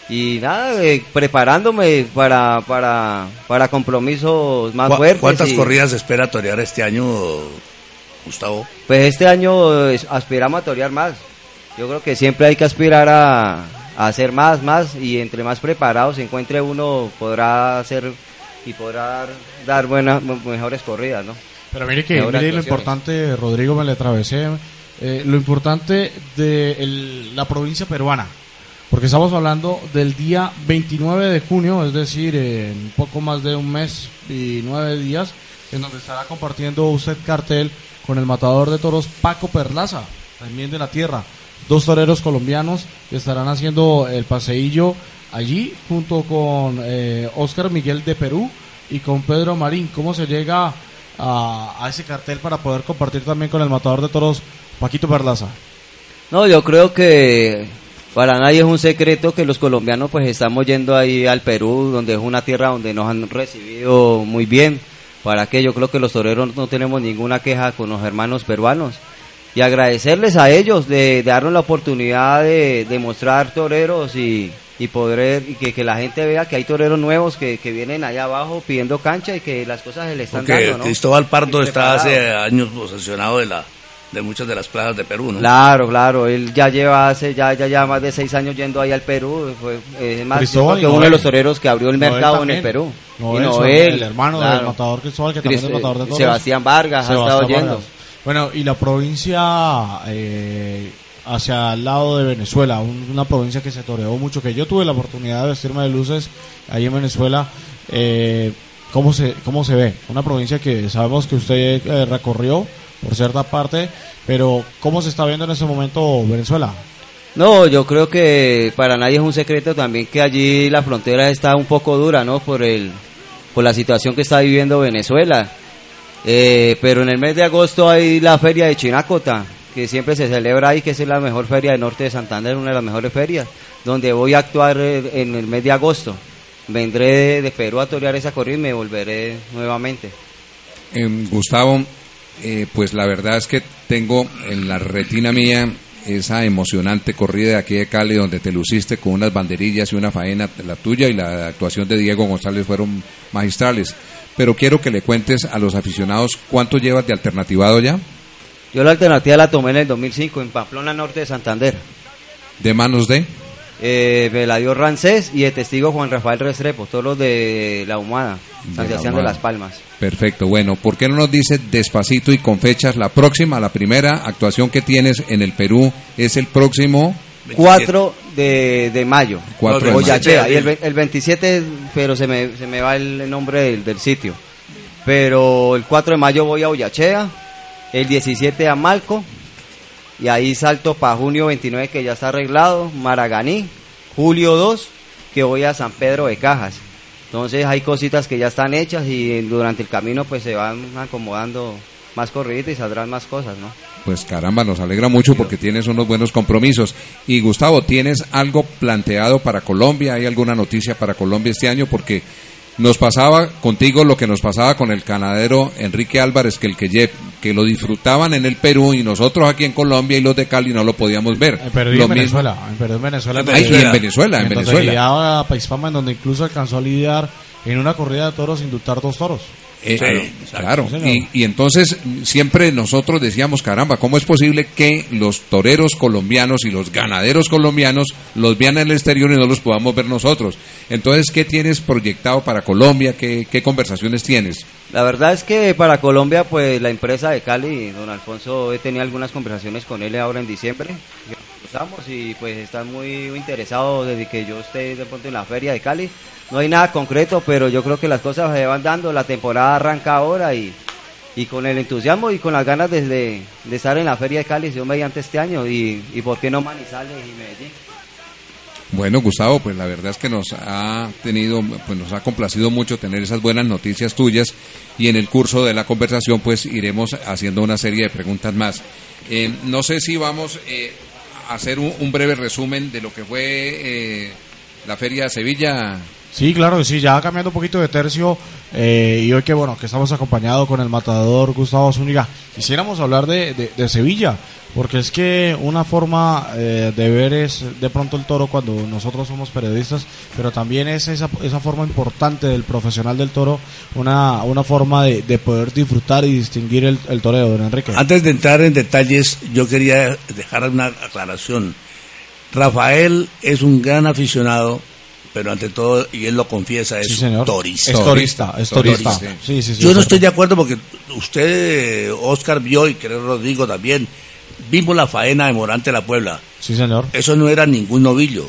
Y nada, eh, preparándome para, para, para compromisos más
¿Cu-
fuertes.
¿Cuántas
y-
corridas espera torear este año, Gustavo?
pues este año eh, aspiramos a torear más. Yo creo que siempre hay que aspirar a, a hacer más, más y entre más preparados se encuentre uno podrá hacer y podrá dar, buenas, me- mejores corridas, ¿no?
Pero mire que mire lo importante, Rodrigo, me le atravesé, eh, lo importante de el- la provincia peruana, porque estamos hablando del día 29 de junio, es decir, en un poco más de un mes y nueve días, en donde estará compartiendo usted cartel con el matador de toros Paco Perlaza, también de la tierra, dos toreros colombianos que estarán haciendo el paseillo allí junto con eh, Oscar Miguel de Perú y con Pedro Marín. ¿Cómo se llega a, a ese cartel para poder compartir también con el matador de toros Paquito Perlaza?
No, yo creo que para nadie es un secreto que los colombianos pues estamos yendo ahí al Perú, donde es una tierra donde nos han recibido muy bien. Para que yo creo que los toreros no tenemos ninguna queja con los hermanos peruanos. Y agradecerles a ellos de, de darnos la oportunidad de, de mostrar toreros y, y poder y que, que la gente vea que hay toreros nuevos que, que vienen allá abajo pidiendo cancha y que las cosas se le están
Porque
dando. ¿no?
Cristóbal Pardo está hace años posesionado de la de muchas de las plazas de Perú, ¿no?
Claro, claro, él ya lleva hace ya ya ya más de seis años yendo ahí al Perú, fue eh, es más que uno de los toreros que abrió el mercado en el Perú.
Noel,
y Noel,
el hermano
claro.
del matador Cristóbal, que también es matador de toros.
Sebastián Vargas ha estado yendo.
Bueno, y la provincia eh, hacia el lado de Venezuela, un- una provincia que se toreó mucho, que yo tuve la oportunidad de vestirme de luces ahí en Venezuela. Eh, ¿cómo, se, ¿Cómo se ve? Una provincia que sabemos que usted eh, recorrió por cierta parte, pero ¿cómo se está viendo en ese momento Venezuela?
No, yo creo que para nadie es un secreto también que allí la frontera está un poco dura, ¿no? Por el por la situación que está viviendo Venezuela. Eh, pero en el mes de agosto hay la feria de Chinacota, que siempre se celebra ahí, que es la mejor feria del norte de Santander, una de las mejores ferias, donde voy a actuar eh, en el mes de agosto. vendré de, Perú a torear esa corrida y me volveré nuevamente.
Em, Gustavo, eh, pues la verdad es que tengo en la retina mía esa emocionante corrida de aquí de Cali donde te luciste con unas banderillas y una faena, la tuya y la actuación de Diego González fueron magistrales. Pero quiero que le cuentes a los aficionados cuánto llevas de alternativado ya,
Yo la alternativa la tomé en el 2005 en Pamplona Norte de Santander.
de manos de...
Eh, me la dio Rancés y el testigo Juan Rafael Restrepo, todos los de La Humada,
De
San
La
de. Las Palmas.
Perfecto, bueno, ¿por qué no nos dice despacito y con fechas la próxima, la primera actuación que tienes en el Perú es el próximo
4 de, de mayo,
4 de
No,
mayo?
Boyachea, y el, el 27, pero se me, se me va el nombre del, del sitio. Pero el 4 de mayo voy a Boyachea, el 17 a Malco, y ahí salto para junio 29 que ya está arreglado, Maraganí, julio 2 que voy a San Pedro de Cajas. Entonces hay cositas que ya están hechas y durante el camino pues se van acomodando más corriditas y saldrán más cosas, ¿no?
Pues caramba, nos alegra mucho porque tienes unos buenos compromisos. Y Gustavo, ¿tienes algo planteado para Colombia? ¿Hay alguna noticia para Colombia este año? Porque nos pasaba contigo lo que nos pasaba con el ganadero Enrique Álvarez, que el que, que lo disfrutaban en el Perú y nosotros aquí en Colombia y los de Cali no lo podíamos ver.
En
Lo
en Venezuela. En y en Venezuela.
En
Ay, en Venezuela, en
donde
Venezuela.
a en donde incluso alcanzó a lidiar en una corrida de toros sin indultar dos toros.
Eh,
Claro,
eh, claro. Y, y entonces siempre nosotros decíamos, caramba, ¿cómo es posible que los toreros colombianos y los ganaderos colombianos los vean en el exterior y no los podamos ver nosotros? Entonces, ¿qué tienes proyectado para Colombia? ¿Qué, qué conversaciones tienes?
La verdad es que para Colombia, pues la empresa de Cali, don Alfonso, he tenido algunas conversaciones con él ahora en diciembre. cruzamos y pues están muy interesados desde que yo esté de pronto en la feria de Cali. No hay nada concreto, pero yo creo que las cosas se van dando. La temporada arranca ahora y, y con el entusiasmo y con las ganas de, de estar en la feria de Cali, yo mediante este año y, y por qué no Manizales y Medellín.
Bueno, Gustavo, pues la verdad es que nos ha tenido, pues nos ha complacido mucho tener esas buenas noticias tuyas y en el curso de la conversación pues iremos haciendo una serie de preguntas más. Eh, no sé si vamos eh, a hacer un, un breve resumen de lo que fue eh, la Feria de Sevilla.
Sí, claro sí, ya cambiando un poquito de tercio eh, y hoy que bueno, que estamos acompañados con el matador Gustavo Zúñiga, quisiéramos hablar de, de- de Sevilla, porque es que una forma eh, de ver es de pronto el toro cuando nosotros somos periodistas, pero también es esa, esa forma importante del profesional del toro, una, una forma de, de poder disfrutar y distinguir el, el toreo, don Enrique.
Antes de entrar en detalles, yo quería dejar una aclaración. Rafael es un gran aficionado, pero ante todo, y él lo confiesa, es
Sí,
torista.
Es torista, es torista.
Torista.
Sí, sí, sí,
Yo no estoy de acuerdo porque usted, Oscar, vio, y creo Rodrigo también, vimos la faena de Morante la Puebla.
Sí, señor.
Eso no era ningún novillo,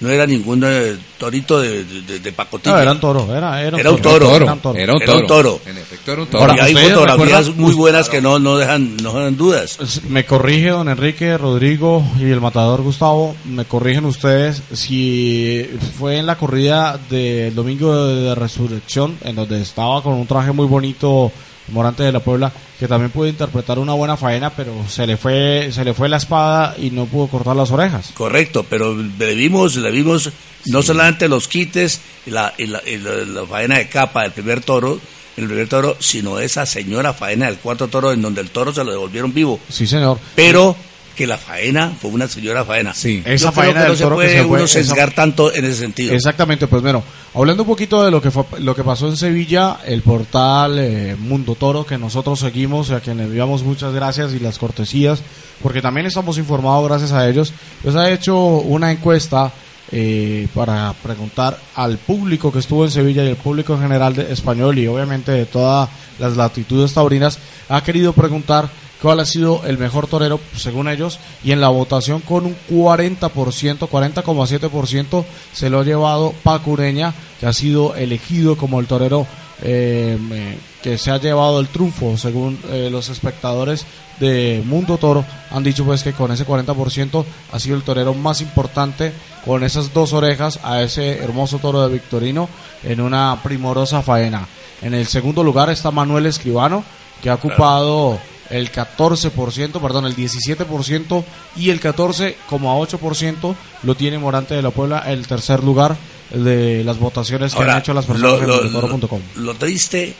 no era ningún eh, torito de, de, de pacotilla.
No, era un toro, era, era un
Era un
toro.
toro.
Era un toro.
Era un
Era
toro.
un toro.
En efecto, era un toro.
Ahora,
y hay
¿ustedes
fotografías
recuerdan-
muy buenas que no, no dejan no dejan dudas.
Me corrige don Enrique, Rodrigo y el matador Gustavo, me corrigen ustedes si fue en la corrida del domingo de resurrección, en donde estaba con un traje muy bonito Morante de la Puebla, que también pudo interpretar una buena faena, pero se le fue, se le fue la espada y no pudo cortar las orejas.
Correcto, pero le vimos, le vimos no solamente los quites y la, y la, y la- la faena de capa del primer toro, el primer toro, sino esa señora faena del cuarto toro en donde el toro se lo devolvieron vivo.
Sí, señor.
Pero que la faena fue una señora faena.
Sí.
Esa
Yo creo
faena
que no
del
se
toro que
puede
se fue,
uno
esa-
sesgar tanto en ese sentido.
Exactamente, pues bueno, hablando un poquito de lo que fue, lo que pasó en Sevilla, el portal eh, Mundo Toro que nosotros seguimos, a quien le enviamos muchas gracias y las cortesías, porque también estamos informados gracias a ellos, pues ha hecho una encuesta eh, para preguntar al público que estuvo en Sevilla y el público en general de español y obviamente de todas las latitudes taurinas, ha querido preguntar cuál ha sido el mejor torero según ellos y en la votación con un 40%, 40,7% se lo ha llevado Paco Ureña que ha sido elegido como el torero eh, eh, que se ha llevado el triunfo según eh, los espectadores de Mundo Toro han dicho pues que con ese 40% ha sido el torero más importante con esas dos orejas a ese hermoso toro de Victorino en una primorosa faena. En el segundo lugar está Manuel Escribano que ha ocupado el 14%, perdón, el 17% y el 14,8% lo tiene Morante de la Puebla, el tercer lugar de las votaciones que
Ahora,
han hecho las personas
lo, lo-
en eletoro.com.
lo- lo triste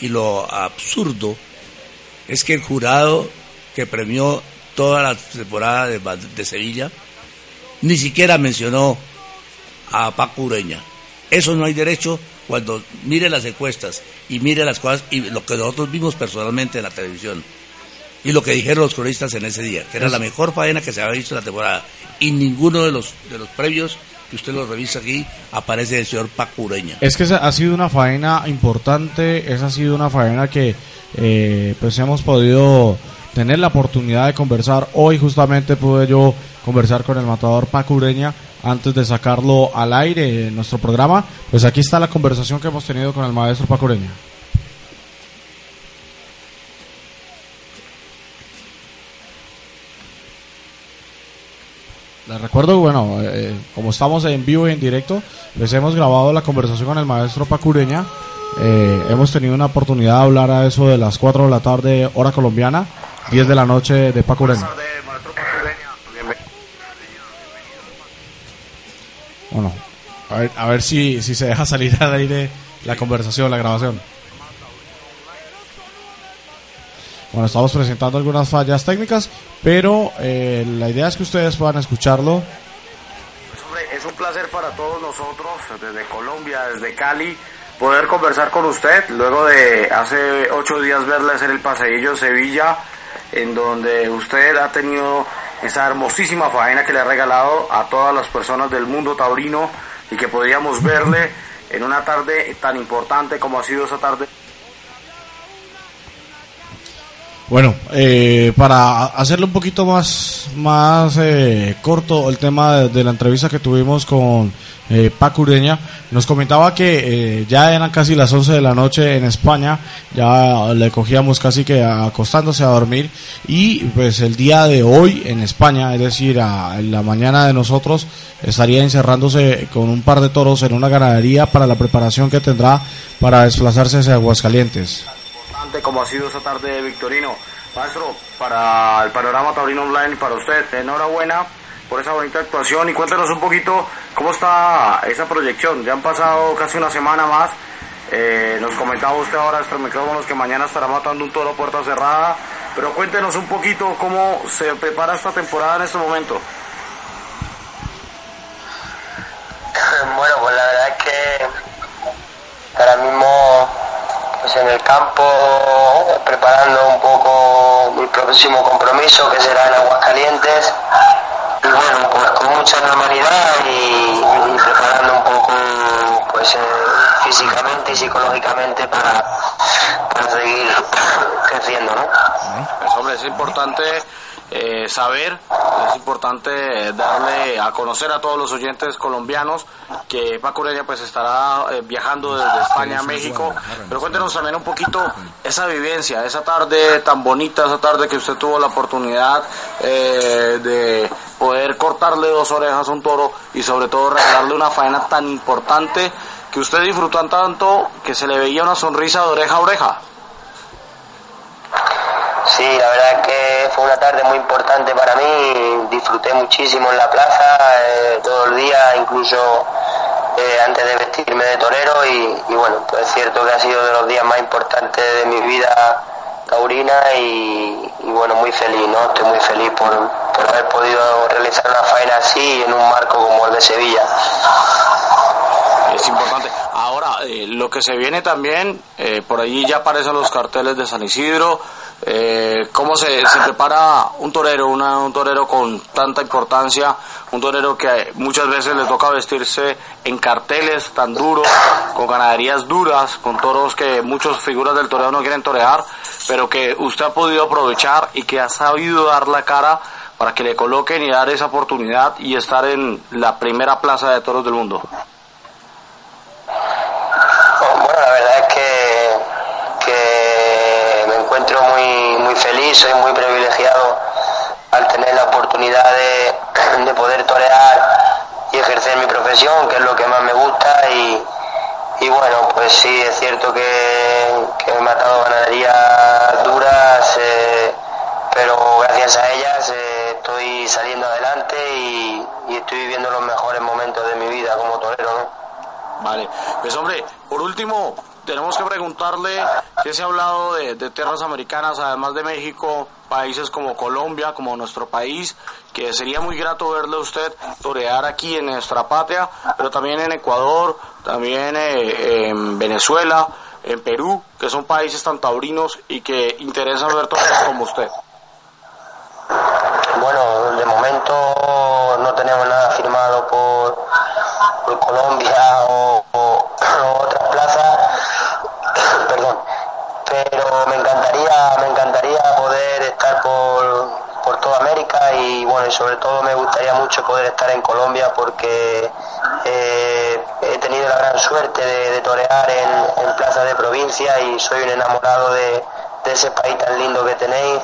y lo absurdo es que el jurado que premió toda la temporada de, de Sevilla ni siquiera mencionó a Paco Ureña. Eso no hay derecho cuando mire las encuestas y mire las cosas y lo que nosotros vimos personalmente en la televisión y lo que dijeron los cronistas en ese día, que era la mejor faena que se había visto en la temporada y ninguno de los de los previos que usted los revisa aquí aparece el señor Paco Ureña.
Es que ha sido una faena importante, esa ha sido una faena que eh, pues hemos podido tener la oportunidad de conversar. Hoy justamente pude yo conversar con el matador Paco Ureña antes de sacarlo al aire en nuestro programa. Pues aquí está la conversación que hemos tenido con el maestro Paco Ureña. Les recuerdo, bueno, eh, como estamos en vivo y en directo, les hemos grabado la conversación con el maestro Pacureña. Eh, hemos tenido una oportunidad de hablar a eso de las 4 de la tarde, hora colombiana, 10 de la noche de Pacureña. Bueno, a ver, a ver si, si se deja salir al aire la conversación, la grabación. Bueno, estamos presentando algunas fallas técnicas, pero eh, la idea es que ustedes puedan escucharlo.
Es un placer para todos nosotros, desde Colombia, desde Cali, poder conversar con usted, luego de hace ocho días verle hacer el paseillo Sevilla, en donde usted ha tenido esa hermosísima faena que le ha regalado a todas las personas del mundo taurino y que podíamos verle en una tarde tan importante como ha sido esa tarde.
Bueno, eh, para hacerlo un poquito más, más eh, corto el tema de, la entrevista que tuvimos con eh, Paco Ureña, nos comentaba que eh, ya eran casi las 11 de la noche en España, ya le cogíamos casi que acostándose a dormir y pues el día de hoy en España, es decir, a, en la mañana de nosotros, estaría encerrándose con un par de toros en una ganadería para la preparación que tendrá para desplazarse hacia Aguascalientes.
Como ha sido esa tarde de Victorino. Maestro, para el panorama taurino online, para usted, enhorabuena por esa bonita actuación y cuéntenos un poquito cómo está esa proyección. Ya han pasado casi una semana más. Eh, nos comentaba usted ahora, estos micrófonos, que mañana estará matando un toro a puerta cerrada. Pero cuéntenos un poquito cómo se prepara esta temporada en este momento.
Bueno, pues la verdad que ahora mismo pues en el campo preparando un poco mi próximo compromiso que será en Aguascalientes. Y bueno pues con mucha normalidad y, y preparando un poco pues eh, físicamente y psicológicamente para, para seguir creciendo ¿no?
Pues hombre, es importante eh, saber, es importante darle a conocer a todos los oyentes colombianos que Paco Ureña pues estará eh, viajando desde España a México. Pero cuéntenos también un poquito esa vivencia, esa tarde tan bonita, esa tarde que usted tuvo la oportunidad eh, de poder cortarle dos orejas a un toro y sobre todo regalarle una faena tan importante que usted disfrutó tanto que se le veía una sonrisa de oreja a oreja.
Sí, la verdad es que fue una tarde muy importante para mí, disfruté muchísimo en la plaza eh, todo el día, incluso eh, antes de vestirme de torero y, bueno, pues es cierto que ha sido de los días más importantes de mi vida taurina y, y bueno, muy feliz, ¿no? Estoy muy feliz por, por haber podido realizar una faena así en un marco como el de Sevilla.
Es importante. Ahora, eh, lo que se viene también, eh, por allí ya aparecen los carteles de San Isidro. Eh, ¿Cómo se, se prepara un torero, una- un torero con tanta importancia? Un torero que muchas veces le toca vestirse en carteles tan duros, con ganaderías duras, con toros que muchas figuras del toreo no quieren torear, pero que usted ha podido aprovechar y que ha sabido dar la cara para que le coloquen y dar esa oportunidad y estar en la primera plaza de toros del mundo.
La verdad es que, que me encuentro muy, muy feliz, soy muy privilegiado al tener la oportunidad de, de poder torear y ejercer mi profesión, que es lo que más me gusta y, y bueno, pues sí, es cierto que, que he matado ganaderías duras, eh, pero gracias a ellas eh, estoy saliendo adelante y, estoy viviendo los mejores momentos de mi vida como torero.
Vale, pues hombre, por último, tenemos que preguntarle qué se ha hablado de, de tierras americanas, además de México, países como Colombia, como nuestro país, que sería muy grato verle a usted torear aquí en nuestra patria, pero también en Ecuador, también eh, en Venezuela, en Perú, que son países tan taurinos y que interesan ver toreros como usted.
Bueno, de momento no tenemos nada firmado por, por Colombia o, otras plazas, perdón, pero me encantaría, me encantaría poder estar por, por toda América y bueno, y sobre todo me gustaría mucho poder estar en Colombia porque eh, he tenido la gran suerte de, torear en, en plazas de provincia y soy un enamorado de, ese país tan lindo que tenéis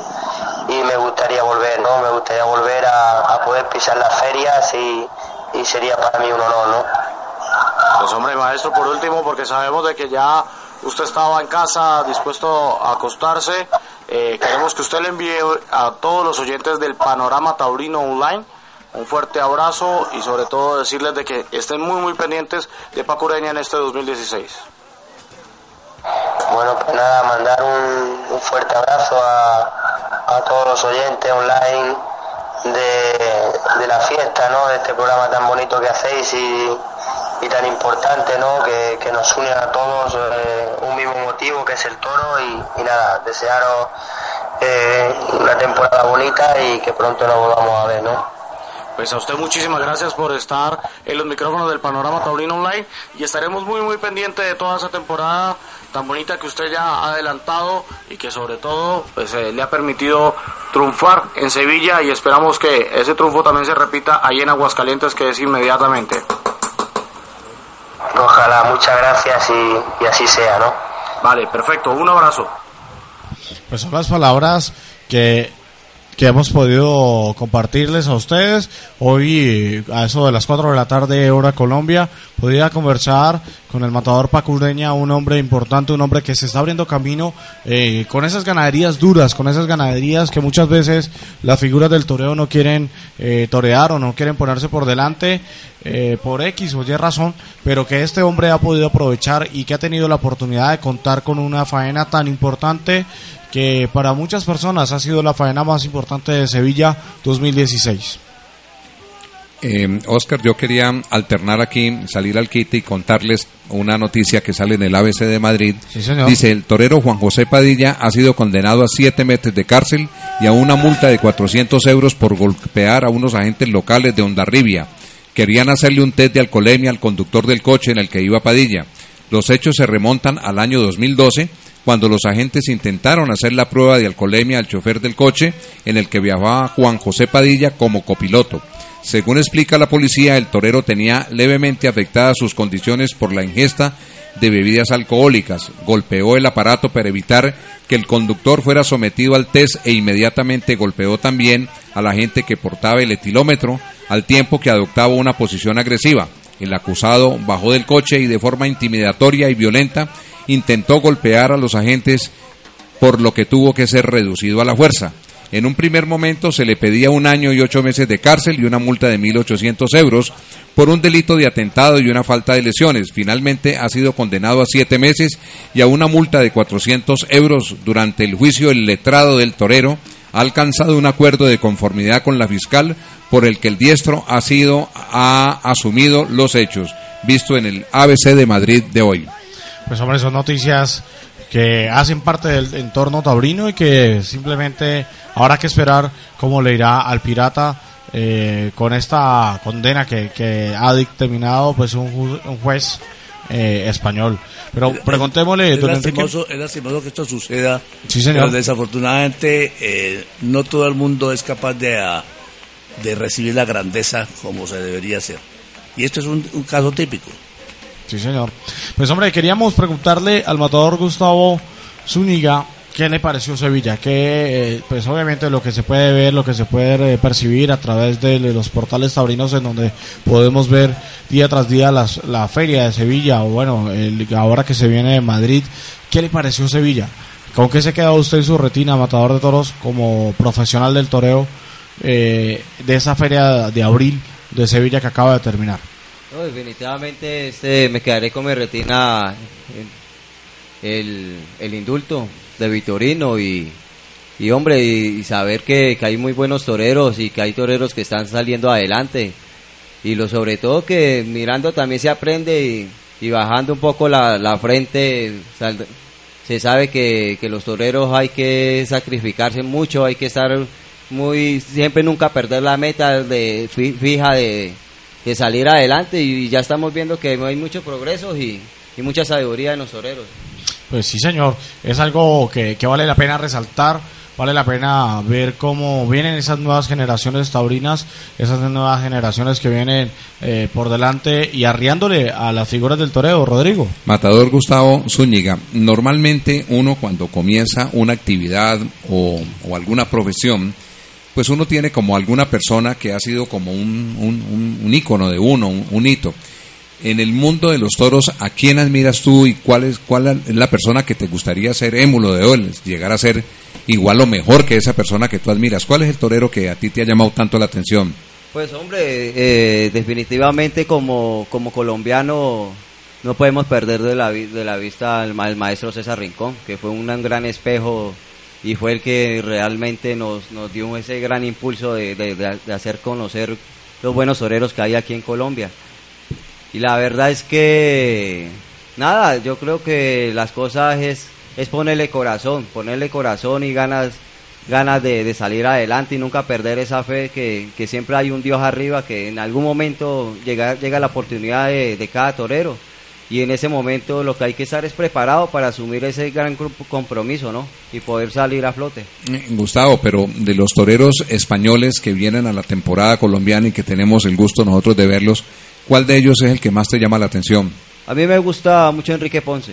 y me gustaría volver, ¿no? Me gustaría volver a poder pisar las ferias y, y sería para mí un honor, ¿no?
Pues hombre, maestro, por último, porque sabemos de que ya usted estaba en casa dispuesto a acostarse, eh, queremos que usted le envíe a todos los oyentes del Panorama Taurino Online un fuerte abrazo y sobre todo decirles de que estén muy muy pendientes de Pacureña en este 2016.
Bueno, pues nada, mandar un, un fuerte abrazo a, a todos los oyentes online de, de la fiesta, ¿no? De este programa tan bonito que hacéis y, y tan importante, ¿no? Que, que nos une a todos eh, un mismo motivo que es el toro y, y nada, desearos eh, una temporada bonita y que pronto nos volvamos a ver, ¿no?
Pues a usted muchísimas gracias por estar en los micrófonos del Panorama Taurino Online y estaremos muy muy pendientes de toda esa temporada tan bonita que usted ya ha adelantado y que sobre todo pues eh, le ha permitido triunfar en Sevilla y esperamos que ese triunfo también se repita ahí en Aguascalientes que es inmediatamente.
Ojalá, muchas gracias y, y así sea, ¿no?
Vale, perfecto, un abrazo.
Pues son las palabras que, que hemos podido compartirles a ustedes. Hoy, a eso de las 4 de la tarde, hora Colombia, podía conversar con el matador Pacureña, un hombre importante, un hombre que se está abriendo camino eh, con esas ganaderías duras, con esas ganaderías que muchas veces las figuras del toreo no quieren eh, torear o no quieren ponerse por delante eh, por X o Y razón, pero que este hombre ha podido aprovechar y que ha tenido la oportunidad de contar con una faena tan importante que para muchas personas ha sido la faena más importante de Sevilla 2016.
Eh, Oscar, yo quería alternar aquí, salir al quite y contarles una noticia que sale en el ABC de Madrid.
Sí, señor.
Dice, el torero Juan José Padilla ha sido condenado a siete meses de cárcel y a una multa de 400 euros por golpear a unos agentes locales de Ondarribia. Querían hacerle un test de alcoholemia al conductor del coche en el que iba Padilla. Los hechos se remontan al año 2012, cuando los agentes intentaron hacer la prueba de alcoholemia al chofer del coche en el que viajaba Juan José Padilla como copiloto. Según explica la policía, el torero tenía levemente afectadas sus condiciones por la ingesta de bebidas alcohólicas. Golpeó el aparato para evitar que el conductor fuera sometido al test e inmediatamente golpeó también a la gente que portaba el etilómetro al tiempo que adoptaba una posición agresiva. El acusado bajó del coche y de forma intimidatoria y violenta intentó golpear a los agentes por lo que tuvo que ser reducido a la fuerza. En un primer momento se le pedía un año y ocho meses de cárcel y una multa de 1.800 euros por un delito de atentado y una falta de lesiones. Finalmente ha sido condenado a siete meses y a una multa de 400 euros. Durante el juicio, el letrado del torero ha alcanzado un acuerdo de conformidad con la fiscal por el que el diestro ha sido ha asumido los hechos, visto en el ABC de Madrid de hoy.
Pues hombre, son noticias que hacen parte del entorno taurino y que simplemente habrá que esperar cómo le irá al pirata eh, con esta condena que, que ha dictaminado pues un, ju- un juez eh, español. Pero preguntémosle,
Es lastimoso, es lastimoso que esto suceda.
Sí, señor.
Pero desafortunadamente eh, no todo el mundo es capaz de, ah, de recibir la grandeza como se debería hacer. Y esto es un, un caso típico.
Sí, señor. Pues hombre, queríamos preguntarle al matador Gustavo Zúñiga qué le pareció Sevilla, que pues obviamente lo que se puede ver, lo que se puede eh, percibir a través de los portales taurinos en donde podemos ver día tras día las, la feria de Sevilla o bueno, el- ahora que se viene de Madrid, ¿qué le pareció Sevilla? ¿Con qué se queda usted en su retina, matador de toros, como profesional del toreo eh, de esa feria de abril de Sevilla que acaba de terminar?
No, definitivamente este, me quedaré con mi retina el, el indulto de Vitorino y, y hombre, y, saber que, que hay muy buenos toreros y que hay toreros que están saliendo adelante. Y lo sobre todo que mirando también se aprende y, y bajando un poco la, la frente, se sabe que, que los toreros hay que sacrificarse mucho, hay que estar muy, siempre nunca perder la meta de fi- fija de, de salir adelante y ya estamos viendo que hay mucho progreso y, y mucha sabiduría en los toreros.
Pues sí, señor. Es algo que, que vale la pena resaltar. Vale la pena ver cómo vienen esas nuevas generaciones taurinas, esas nuevas generaciones que vienen eh, por delante y arriándole a las figuras del toreo, Rodrigo.
Matador Gustavo Zúñiga, normalmente uno cuando comienza una actividad o, o alguna profesión, pues uno tiene como alguna persona que ha sido como un, un, un- ícono de uno, un, hito. En el mundo de los toros, ¿a quién admiras tú y cuál es, cuál es la persona que te gustaría ser émulo de él, llegar a ser igual o mejor que esa persona que tú admiras? ¿Cuál es el torero que a ti te ha llamado tanto la atención?
Pues hombre, eh, definitivamente como, como colombiano no podemos perder de la, de la vista al, al maestro César Rincón, que fue un gran espejo y fue el que realmente nos, nos dio ese gran impulso de, de- de- hacer conocer los buenos toreros que hay aquí en Colombia. Y la verdad es que, nada, yo creo que las cosas es, es ponerle corazón, ponerle corazón y ganas, ganas de, de salir adelante y nunca perder esa fe que, que siempre hay un Dios arriba que en algún momento llega, llega la oportunidad de, de cada torero. Y en ese momento lo que hay que estar es preparado para asumir ese gran compromiso, ¿no? Y poder salir a flote.
Eh, Gustavo, pero de los toreros españoles que vienen a la temporada colombiana y que tenemos el gusto nosotros de verlos, ¿cuál de ellos es el que más te llama la atención?
A mí me gusta mucho Enrique Ponce.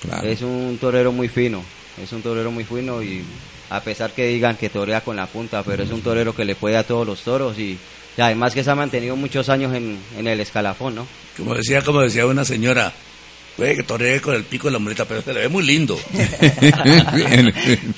Claro.
Es un torero muy fino, es un torero muy fino y a pesar que digan que torea con la punta, pero es un torero que le puede a todos los toros y, y además que se ha mantenido muchos años en, en el escalafón, ¿no?
Como decía, como decía una señora, puede que toree con el pico de la muleta, pero se le ve muy lindo.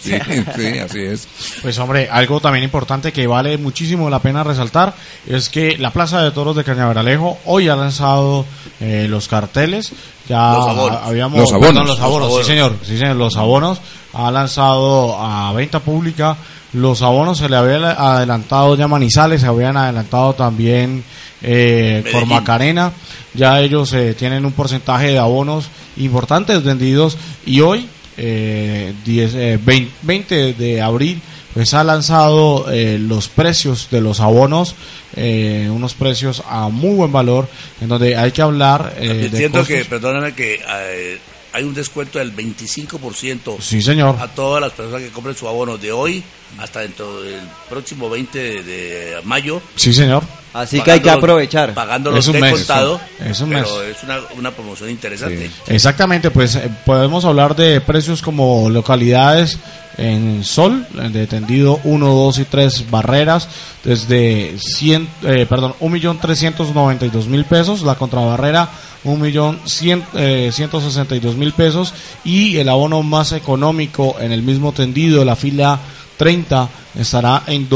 sí, sí, así es.
Pues hombre, algo también importante que vale muchísimo la pena resaltar es que la Plaza de Toros de Cañaveralejo hoy ha lanzado eh, los carteles. Ya
Los abonos.
habíamos
Los abonos.
perdón, los abonos,
Los abonos.
sí señor, sí señor, los abonos ha lanzado a venta pública. Los abonos se le habían adelantado ya Manizales, se habían adelantado también eh. Cormacarena. Ya ellos eh, tienen un porcentaje de abonos importantes vendidos y hoy eh, 10, eh, 20, 20 de abril pues ha lanzado eh, los precios de los abonos eh, unos precios a muy buen valor en donde hay que hablar eh, de
Siento que, perdóname, que eh, hay un descuento del 25%
sí señor
a todas las personas que compren su abono de hoy hasta dentro del próximo 20 de, de mayo.
sí señor
Así que hay que aprovechar.
Un
de
mes,
contado.
es un
pero
mes.
es una, una promoción interesante.
Exactamente, pues eh, podemos hablar de precios como localidades en Sol, de tendido 1, 2 y 3 barreras, desde 100, eh, perdón, 1.392.000 pesos, la contrabarrera 1.162.000 pesos y el abono más económico en el mismo tendido, la fila 30, estará en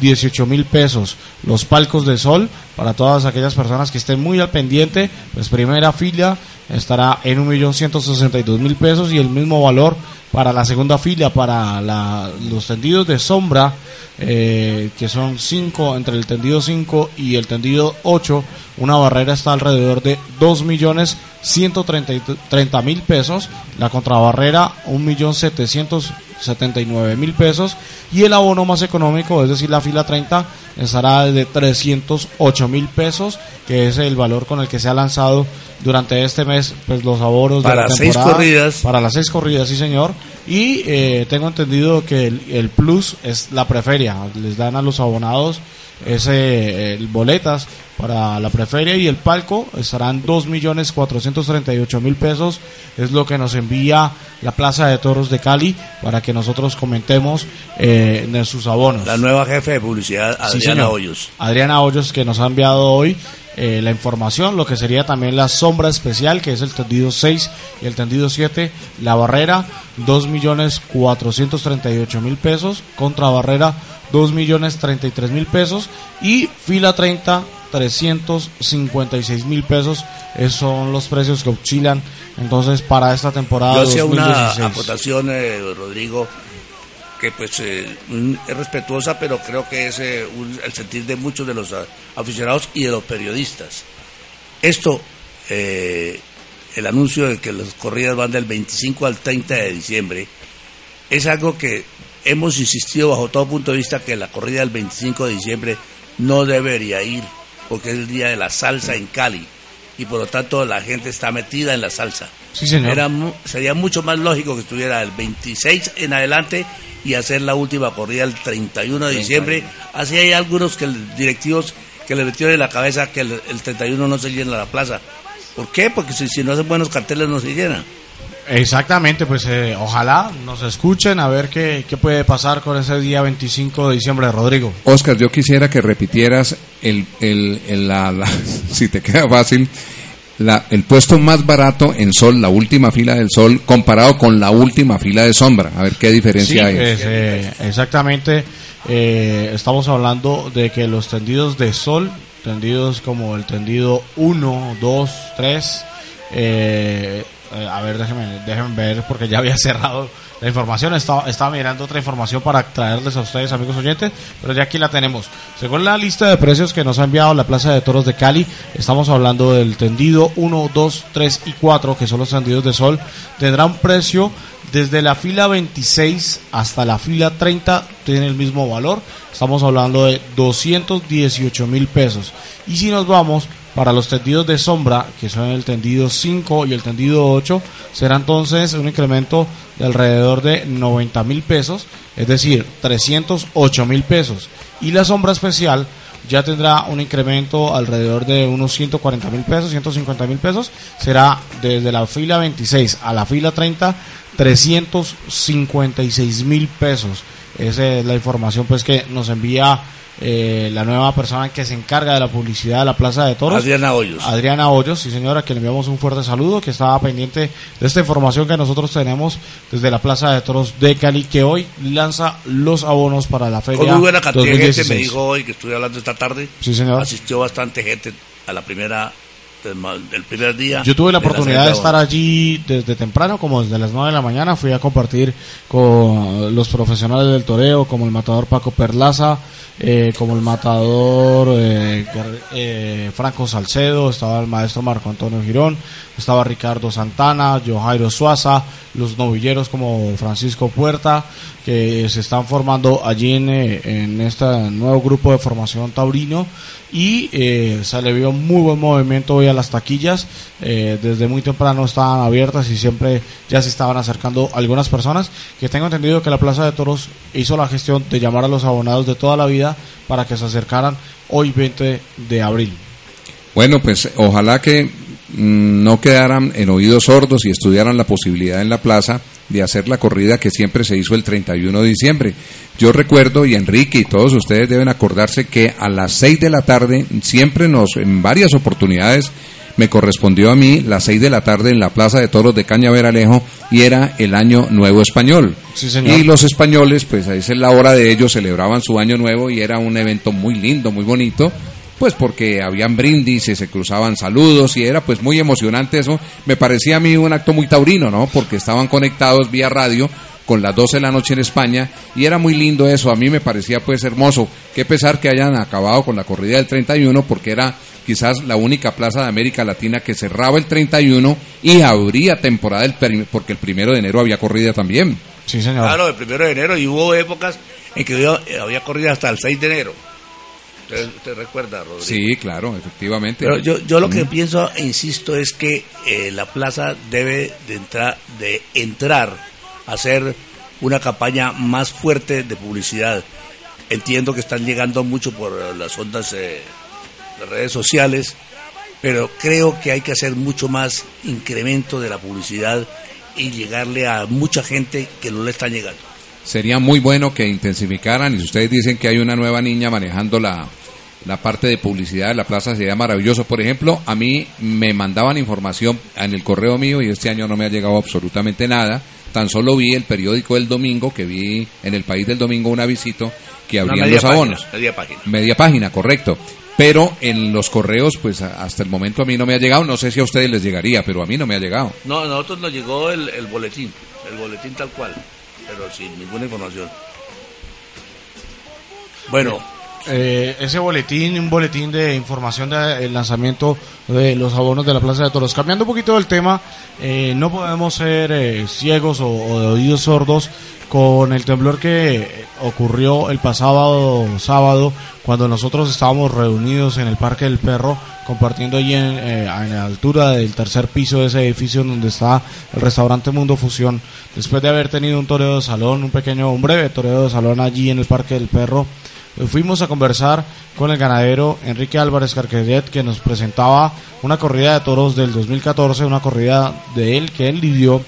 218 mil pesos. Los palcos de sol, para todas aquellas personas que estén muy al pendiente, pues primera fila estará en 1.162.000 pesos y el mismo valor para la segunda fila, para la- los tendidos de sombra, eh, que son 5, entre el tendido 5 y el tendido 8, una barrera está alrededor de 2.130.000 pesos, la contrabarrera 1.779.000 pesos y el abono más económico, es decir, la fila 30, estará de 308.000 pesos, que es el valor con el que se ha lanzado durante este mes pues los abonos de
Para
la
seis corridas.
Para las seis corridas, sí señor. Y eh, tengo entendido que el, el plus es la preferia. Les dan a los abonados ese el boletas para la preferia y el palco estarán 2.438.000 pesos. Es lo que nos envía la Plaza de Toros de Cali para que nosotros comentemos eh, de sus abonos.
La nueva jefe de publicidad,
Sí,
Adriana
señor.
Hoyos.
Adriana Hoyos que nos ha enviado hoy eh, la información, lo que sería también la sombra especial, que es el tendido 6 y el tendido 7, la barrera 2.438.000 pesos, contra barrera 2.033.000 pesos y fila 30 356 mil pesos. Esos son los precios que oscilan entonces para esta temporada
Yo hacía una
2016.
acotación, eh, Rodrigo, que pues eh, un- es respetuosa, pero creo que es eh, un- el sentir de muchos de los ah, aficionados y de los periodistas. Esto, eh, el anuncio de que las corridas van del 25 al 30 de diciembre, es algo que hemos insistido bajo todo punto de vista que la corrida del 25 de diciembre no debería ir, porque es el día de la salsa en Cali y por lo tanto la gente está metida en la salsa.
Sí, señor.
Era sería mucho más lógico que estuviera el 26 en adelante y hacer la última corrida el 31 de diciembre. Así hay algunos que directivos que le metieron en la cabeza que el, el 31 no se llena la plaza. ¿Por qué? Porque si, si no hacen buenos carteles no se llena.
Exactamente, pues eh, ojalá nos escuchen a ver qué, qué puede pasar con ese día 25 de diciembre, Rodrigo.
Oscar, yo quisiera que repitieras el, el, el- la, la- si te queda fácil, la, el puesto más barato en sol, la última fila del sol, comparado con la última fila de sombra. A ver qué diferencia
Sí,
hay.
pues, eh, exactamente. eh, estamos hablando de que los tendidos de sol, tendidos como el tendido 1, 2, 3, eh, eh, a ver, déjenme, déjenme ver porque ya había cerrado la información. Estaba, estaba mirando otra información para traerles a ustedes, amigos oyentes, pero ya aquí la tenemos. Según la lista de precios que nos ha enviado la Plaza de Toros de Cali, estamos hablando del tendido 1, 2, 3 y 4, que son los tendidos de sol, tendrá un precio desde la fila 26 hasta la fila 30 tiene el mismo valor. Estamos hablando de 218 mil pesos. Y si nos vamos para los tendidos de sombra, que son el tendido 5 y el tendido 8, será entonces un incremento de alrededor de 90 mil pesos, es decir, 308 mil pesos. Y la sombra especial ya tendrá un incremento alrededor de unos 140 mil pesos, 150 mil pesos. Será desde la fila 26 a la fila 30, 356 mil pesos. Esa es la información pues que nos envía eh, la nueva persona que se encarga de la publicidad de la Plaza de Toros.
Adriana Hoyos.
Adriana Hoyos, sí señora, que le enviamos un fuerte saludo, que estaba pendiente de esta información que nosotros tenemos desde la Plaza de Toros de Cali, que hoy lanza los abonos para la feria
Con muy buena cantidad de gente,
2016.
me dijo hoy que estuve hablando esta tarde.
Sí, señor.
Asistió bastante gente a la primera, del, ma- del primer día.
Yo tuve la oportunidad de estar allí desde temprano, como desde las 9 de la mañana. Fui a compartir con los profesionales del toreo, como el matador Paco Perlaza, eh, como el matador eh, eh, Franco Salcedo, estaba el maestro Marco Antonio Girón, estaba Ricardo Santana, Johairo Suaza, los novilleros como Francisco Puerta, que se están formando allí en, eh, en este nuevo grupo de formación taurino y eh, se le vio muy buen movimiento hoy a las taquillas eh, desde muy temprano estaban abiertas y siempre ya se estaban acercando algunas personas que tengo entendido que la Plaza de Toros hizo la gestión de llamar a los abonados de toda la vida para que se acercaran hoy 20 de abril.
Bueno, pues ojalá que no quedaran en oídos sordos y estudiaran la posibilidad en la plaza de hacer la corrida que siempre se hizo el 31 de diciembre. Yo recuerdo, y Enrique y todos ustedes deben acordarse que a las 6 de la tarde, siempre nos, en varias oportunidades, me correspondió a mí las 6 de la tarde en la Plaza de Toros de Cañaveralejo y era el Año Nuevo Español.
Sí.
Y los españoles, pues a esa es la hora de ellos, celebraban su Año Nuevo y era un evento muy lindo, muy bonito pues porque habían brindis, y se cruzaban saludos y era pues muy emocionante eso. Me parecía a mí un acto muy taurino, ¿no? Porque estaban conectados vía radio con las 12 de la noche en España y era muy lindo eso, a mí me parecía pues hermoso. Qué pesar que hayan acabado con la corrida del 31 porque era quizás la única plaza de América Latina que cerraba el 31 y abría temporada el porque el primero de enero había corrida también.
Sí, señor.
Claro, el primero de enero y hubo épocas en que había, había corrida hasta el 6 de enero. ¿Usted, usted recuerda, Rodrigo?
Sí, claro, efectivamente.
Pero yo, yo lo que
Mm.
pienso e insisto es que eh, la plaza debe de entrar, de entrar a hacer una campaña más fuerte de publicidad. Entiendo que están llegando mucho por las ondas, eh, las redes sociales, pero creo que hay que hacer mucho más incremento de la publicidad y llegarle a mucha gente que no le está llegando.
Sería muy bueno que intensificaran y si ustedes dicen que hay una nueva niña manejando la, la parte de publicidad de la plaza sería maravilloso. Por ejemplo, a mí me mandaban información en el correo mío y este año no me ha llegado absolutamente nada. Tan solo vi el periódico del domingo, que vi en el país del domingo un avisito que
Una
abrían los abonos.
página, media página.
Media página, correcto. Pero en los correos, pues hasta el momento a mí no me ha llegado. No sé si a ustedes les llegaría, pero a mí no me ha llegado.
No, a nosotros nos llegó el, el boletín, el boletín tal cual, pero sin ninguna información. Bueno,
Eh, ese boletín, un boletín de información del lanzamiento de los abonos de la Plaza de Toros. Cambiando un poquito del tema, eh, no podemos ser eh, ciegos o, o de oídos sordos con el temblor que ocurrió el pasado sábado cuando nosotros estábamos reunidos en el Parque del Perro compartiendo allí en, eh, la altura del tercer piso de ese edificio donde está el restaurante Mundo Fusión. Después de haber tenido un toreo de salón un pequeño un breve toreo de salón allí en el Parque del Perro fuimos a conversar con el ganadero Enrique Álvarez Carquedet que nos presentaba una corrida de toros del 2014, una corrida de él que él lidió,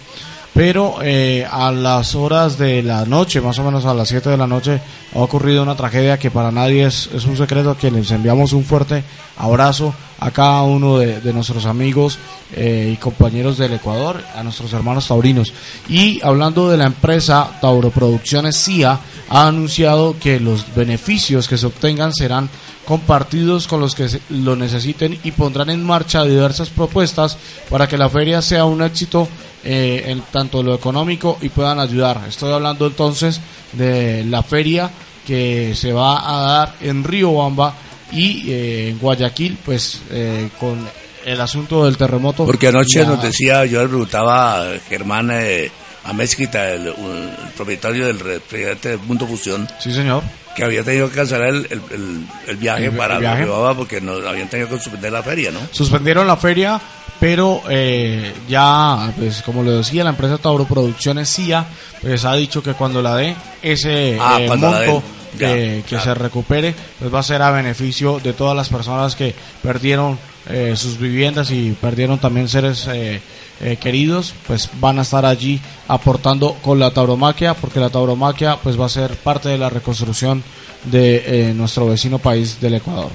pero eh, a las horas de la noche, más o menos a las 7 de la noche, ha ocurrido una tragedia que para nadie es, es un secreto, a quien les enviamos un fuerte abrazo a cada uno de, de nuestros amigos eh, y compañeros del Ecuador, a nuestros hermanos taurinos. Y hablando de la empresa Tauro Producciones CIA, ha anunciado que los beneficios que se obtengan serán compartidos con los que lo necesiten y pondrán en marcha diversas propuestas para que la feria sea un éxito eh, en tanto lo económico y puedan ayudar. Estoy hablando entonces de la feria que se va a dar en Río Bamba y eh, en Guayaquil, pues eh, con el asunto del terremoto.
porque anoche nos decía, yo le preguntaba a Germán eh, el, un- el propietario del refrigerante de Mundo Fusión,
Sí, señor.
que había tenido que cancelar el, el- el- viaje para
viaje.
Porque no, habían tenido que suspender la feria, ¿no?
Suspendieron la feria, pero eh, ya, pues como le decía, la empresa Tauro Producciones CIA, pues ha dicho que cuando la dé ese
Ah,
eh, monto
ya,
que, se recupere, pues va a ser a beneficio de todas las personas que perdieron eh, sus viviendas y perdieron también seres eh, eh, queridos, pues van a estar allí aportando con la tauromaquia, porque la tauromaquia pues va a ser parte de la reconstrucción de eh, nuestro vecino país del Ecuador.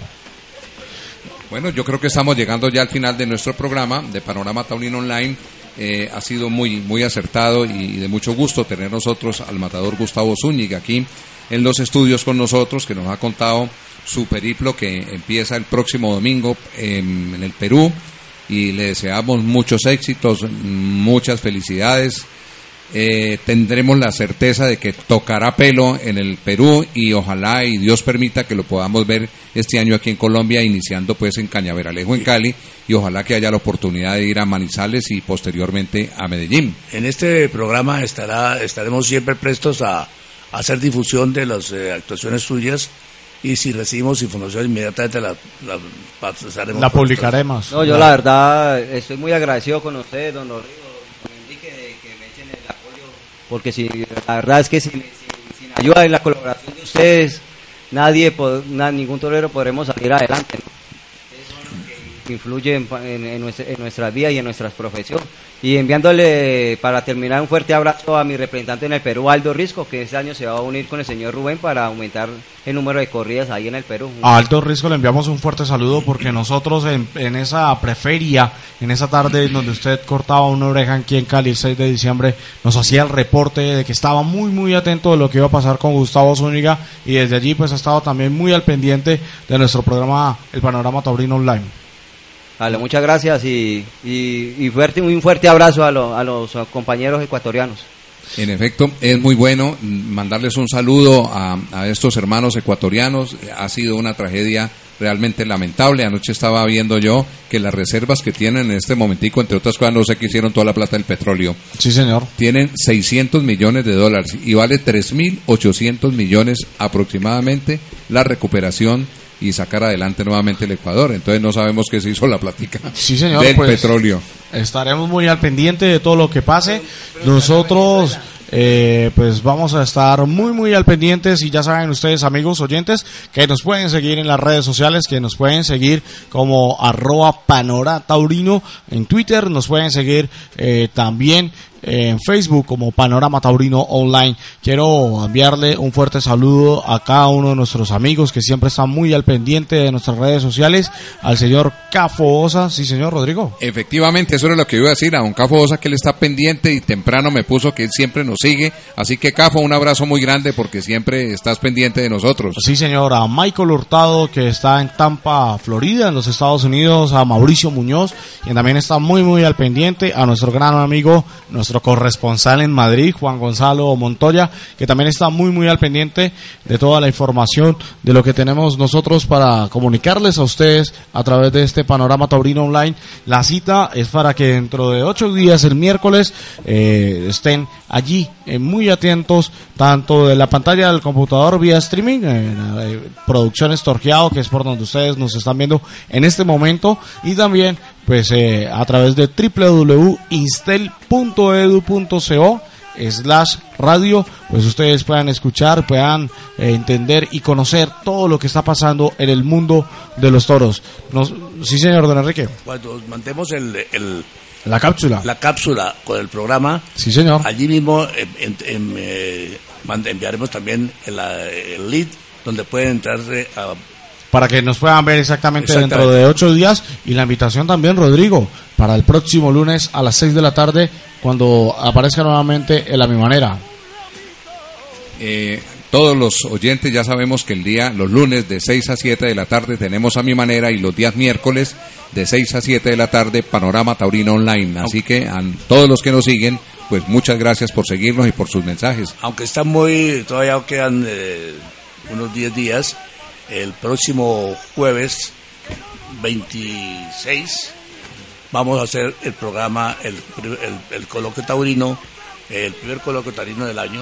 Bueno, yo creo que estamos llegando ya al final de nuestro programa de Panorama Taurino Online. Eh, ha sido muy, muy acertado y de mucho gusto tener nosotros al matador Gustavo Zúñiga aquí en los estudios con nosotros, que nos ha contado su periplo que empieza el próximo domingo en, en el Perú y le deseamos muchos éxitos, muchas felicidades. Eh, tendremos la certeza de que tocará pelo en el Perú y ojalá y Dios permita que lo podamos ver este año aquí en Colombia, iniciando pues en Cañaveralejo, en Cali, y ojalá que haya la oportunidad de ir a Manizales y posteriormente a Medellín.
En este programa estará, estaremos siempre prestos a, a hacer difusión de las eh, actuaciones suyas y si recibimos información inmediatamente la, la pasaremos
La publicaremos.
No, yo la verdad estoy muy agradecido con ustedes, don Rodrigo, don Enrique, de que me echen el apoyo, porque si la verdad es que sin, ayuda y la colaboración de ustedes, nadie, ningún torero podremos salir adelante. ¿no? Pa- en, nuestra, en nuestras vidas y en nuestras profesiones. Y enviándole, para terminar, un fuerte abrazo a mi representante en el Perú, Aldo Risco, que este año se va a unir con el señor Rubén para aumentar el número de corridas ahí en el Perú.
A Alto Risco le enviamos un fuerte saludo porque nosotros en, esa preferia, en esa tarde donde usted cortaba una oreja aquí en Cali el 6 de diciembre, nos hacía el reporte de que estaba muy muy atento de lo que iba a pasar con Gustavo Zúñiga y desde allí pues ha estado también muy al pendiente de nuestro programa El Panorama Taurino Online.
Vale, muchas gracias y, y, y fuerte, un fuerte abrazo a, lo- a los compañeros ecuatorianos.
En efecto, es muy bueno mandarles un saludo a, a estos hermanos ecuatorianos. Ha sido una tragedia realmente lamentable. Anoche estaba viendo yo que las reservas que tienen en este momentico, entre otras cosas, no sé qué hicieron toda la plata del petróleo.
Sí, señor.
Tienen 600 millones de dólares y vale 3.800 millones aproximadamente la recuperación y sacar adelante nuevamente el Ecuador. Entonces no sabemos qué se hizo la plática
Sí, señor.
del
pues,
petróleo.
Estaremos muy al pendiente de todo lo que pase. Nosotros, eh, pues vamos a estar muy, muy al pendiente. Y ya saben ustedes, amigos oyentes, que nos pueden seguir en las redes sociales, que nos pueden seguir como arroba panorataurino en Twitter. Nos pueden seguir eh, también en Facebook como Panorama Taurino Online. Quiero enviarle un fuerte saludo a cada uno de nuestros amigos que siempre están muy al pendiente de nuestras redes sociales, al señor Cafo Osa, sí señor Rodrigo.
Efectivamente, eso era lo que iba a decir a un Cafo Osa que él está pendiente y temprano me puso que él siempre nos sigue. Así que Cafo, un abrazo muy grande porque siempre estás pendiente de nosotros.
Sí señor, a Michael Hurtado que está en Tampa, Florida, en los Estados Unidos, a Mauricio Muñoz, quien también está muy muy al pendiente, a nuestro gran amigo, nuestro corresponsal en Madrid, Juan Gonzalo Montoya, que también está muy muy al pendiente de toda la información de lo que tenemos nosotros para comunicarles a ustedes a través de este panorama taurino online. La cita es para que dentro de ocho días, el miércoles, eh, estén allí eh, muy atentos, tanto de la pantalla del computador vía streaming, en eh, Producciones Torqueado, que es por donde ustedes nos están viendo en este momento, y también pues eh, a través de www.instel.edu.co slash radio, pues ustedes puedan escuchar, puedan eh, entender y conocer todo lo que está pasando en el mundo de los toros. Nos, sí, señor Don Enrique.
Cuando mandemos el, el-
La cápsula.
la cápsula con el programa,
Sí, señor.
allí mismo eh, enviaremos también el, el lead donde pueden entrar eh, a
Para que nos puedan ver exactamente,
Exactamente.
dentro de ocho días. Y la invitación también, Rodrigo, para el próximo lunes a las seis de la tarde, cuando aparezca nuevamente en a mi manera.
Eh, todos los oyentes ya sabemos que el día, los lunes de 6 a 7 de la tarde tenemos a mi manera y los días miércoles de 6 a 7 de la tarde Panorama Taurino Online. Así que a todos los que nos siguen, pues muchas gracias por seguirnos y por sus mensajes.
aunque está muy, todavía quedan eh, unos 10 días, el próximo jueves 26 vamos a hacer el programa, el, el, el coloquio taurino, el primer coloquio taurino del año,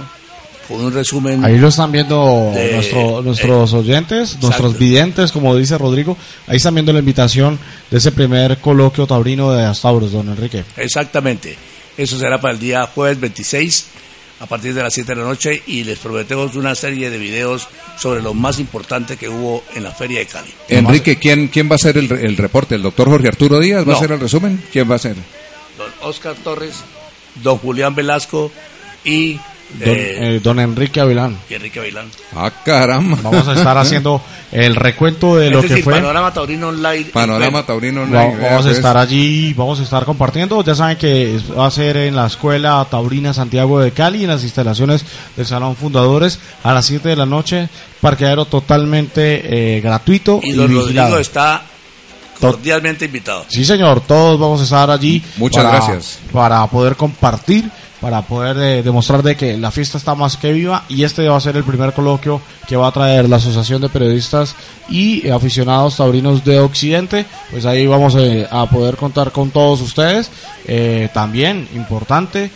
con un resumen.
Ahí lo están viendo
De-
nuestro- nuestros oyentes, nuestros videntes, como dice Rodrigo. Ahí están viendo la invitación de ese primer coloquio taurino de Astauros, don Enrique.
Exactamente. Eso será para el día jueves 26 a partir de las 7 de la noche y les prometemos una serie de videos sobre lo más importante que hubo en la Feria de Cali.
Enrique, ¿quién, quién va a ser el, el reporte? ¿El doctor Jorge Arturo Díaz va
No.
a hacer el resumen? ¿Quién va a ser?
Don Oscar Torres, don Julián Velasco y,
Don,
eh,
eh, don Enrique Avilán.
y Enrique Bailán.
Ah, caramba.
Vamos a estar haciendo el recuento de lo
es
que
decir,
fue.
Panorama Taurino Online.
Panorama Taurino
Va-
Online. vea,
Vamos a
pues.
estar allí, vamos a estar compartiendo. Ya saben que va a ser en la Escuela Taurina Santiago de Cali, en las instalaciones del Salón Fundadores, a las 7 de la noche. Parqueadero totalmente eh, gratuito
Y
y,
don
vigilado.
Rodrigo está cordialmente invitado.
Sí, señor, todos vamos a estar allí.
Muchas
para-
gracias.
Para poder compartir, para poder eh, demostrar de que la fiesta está más que viva y este va a ser el primer coloquio que va a traer la Asociación de Periodistas y eh, Aficionados Taurinos de Occidente. Pues ahí vamos eh, a poder contar con todos ustedes. También, importante,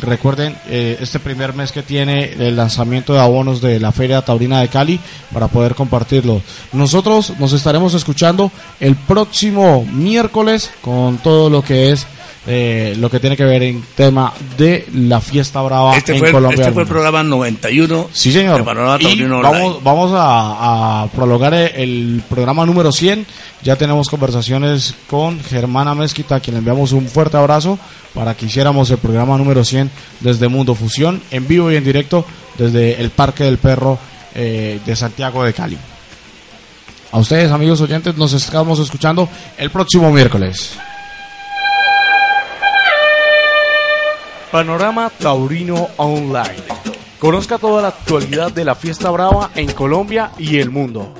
recuerden este primer mes que tiene el lanzamiento de abonos de la Feria Taurina de Cali para poder compartirlo. Nosotros nos estaremos escuchando el próximo miércoles con todo lo que es eh, lo que tiene que ver en tema de la fiesta brava
Este
en
fue,
Colombia.
este fue el programa 91
Sí, señor. Y vamos, a, a prolongar el, el programa número 100. Ya tenemos conversaciones con Germana Mezquita, a quien le enviamos un fuerte abrazo para que hiciéramos el programa número 100 desde Mundo Fusión, en vivo y en directo desde el Parque del Perro eh, de Santiago de Cali. A ustedes, amigos oyentes, nos estamos escuchando el próximo miércoles.
Panorama Taurino Online. Conozca toda la actualidad de la fiesta brava en Colombia y el mundo.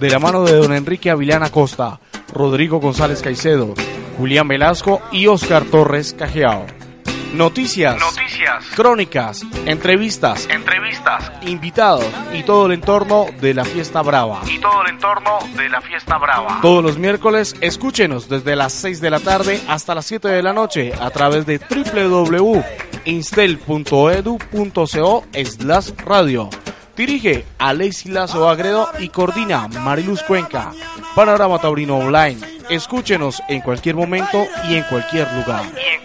De la mano de don Enrique Avilán Acosta, Rodrigo González Caicedo, Julián Velasco y Oscar Torres Cajeao. Noticias,
Noticias,
crónicas, entrevistas,
entrevistas
invitados y todo el entorno de la fiesta brava.
y todo el entorno de la fiesta brava.
Todos los miércoles, escúchenos desde las 6 de la tarde hasta las 7 de la noche a través de www.instel.edu.co slash radio. Dirige Alexi Lazo Agredo y coordina Mariluz Cuenca. Panorama Taurino Online. Escúchenos en cualquier momento y en cualquier lugar.
Y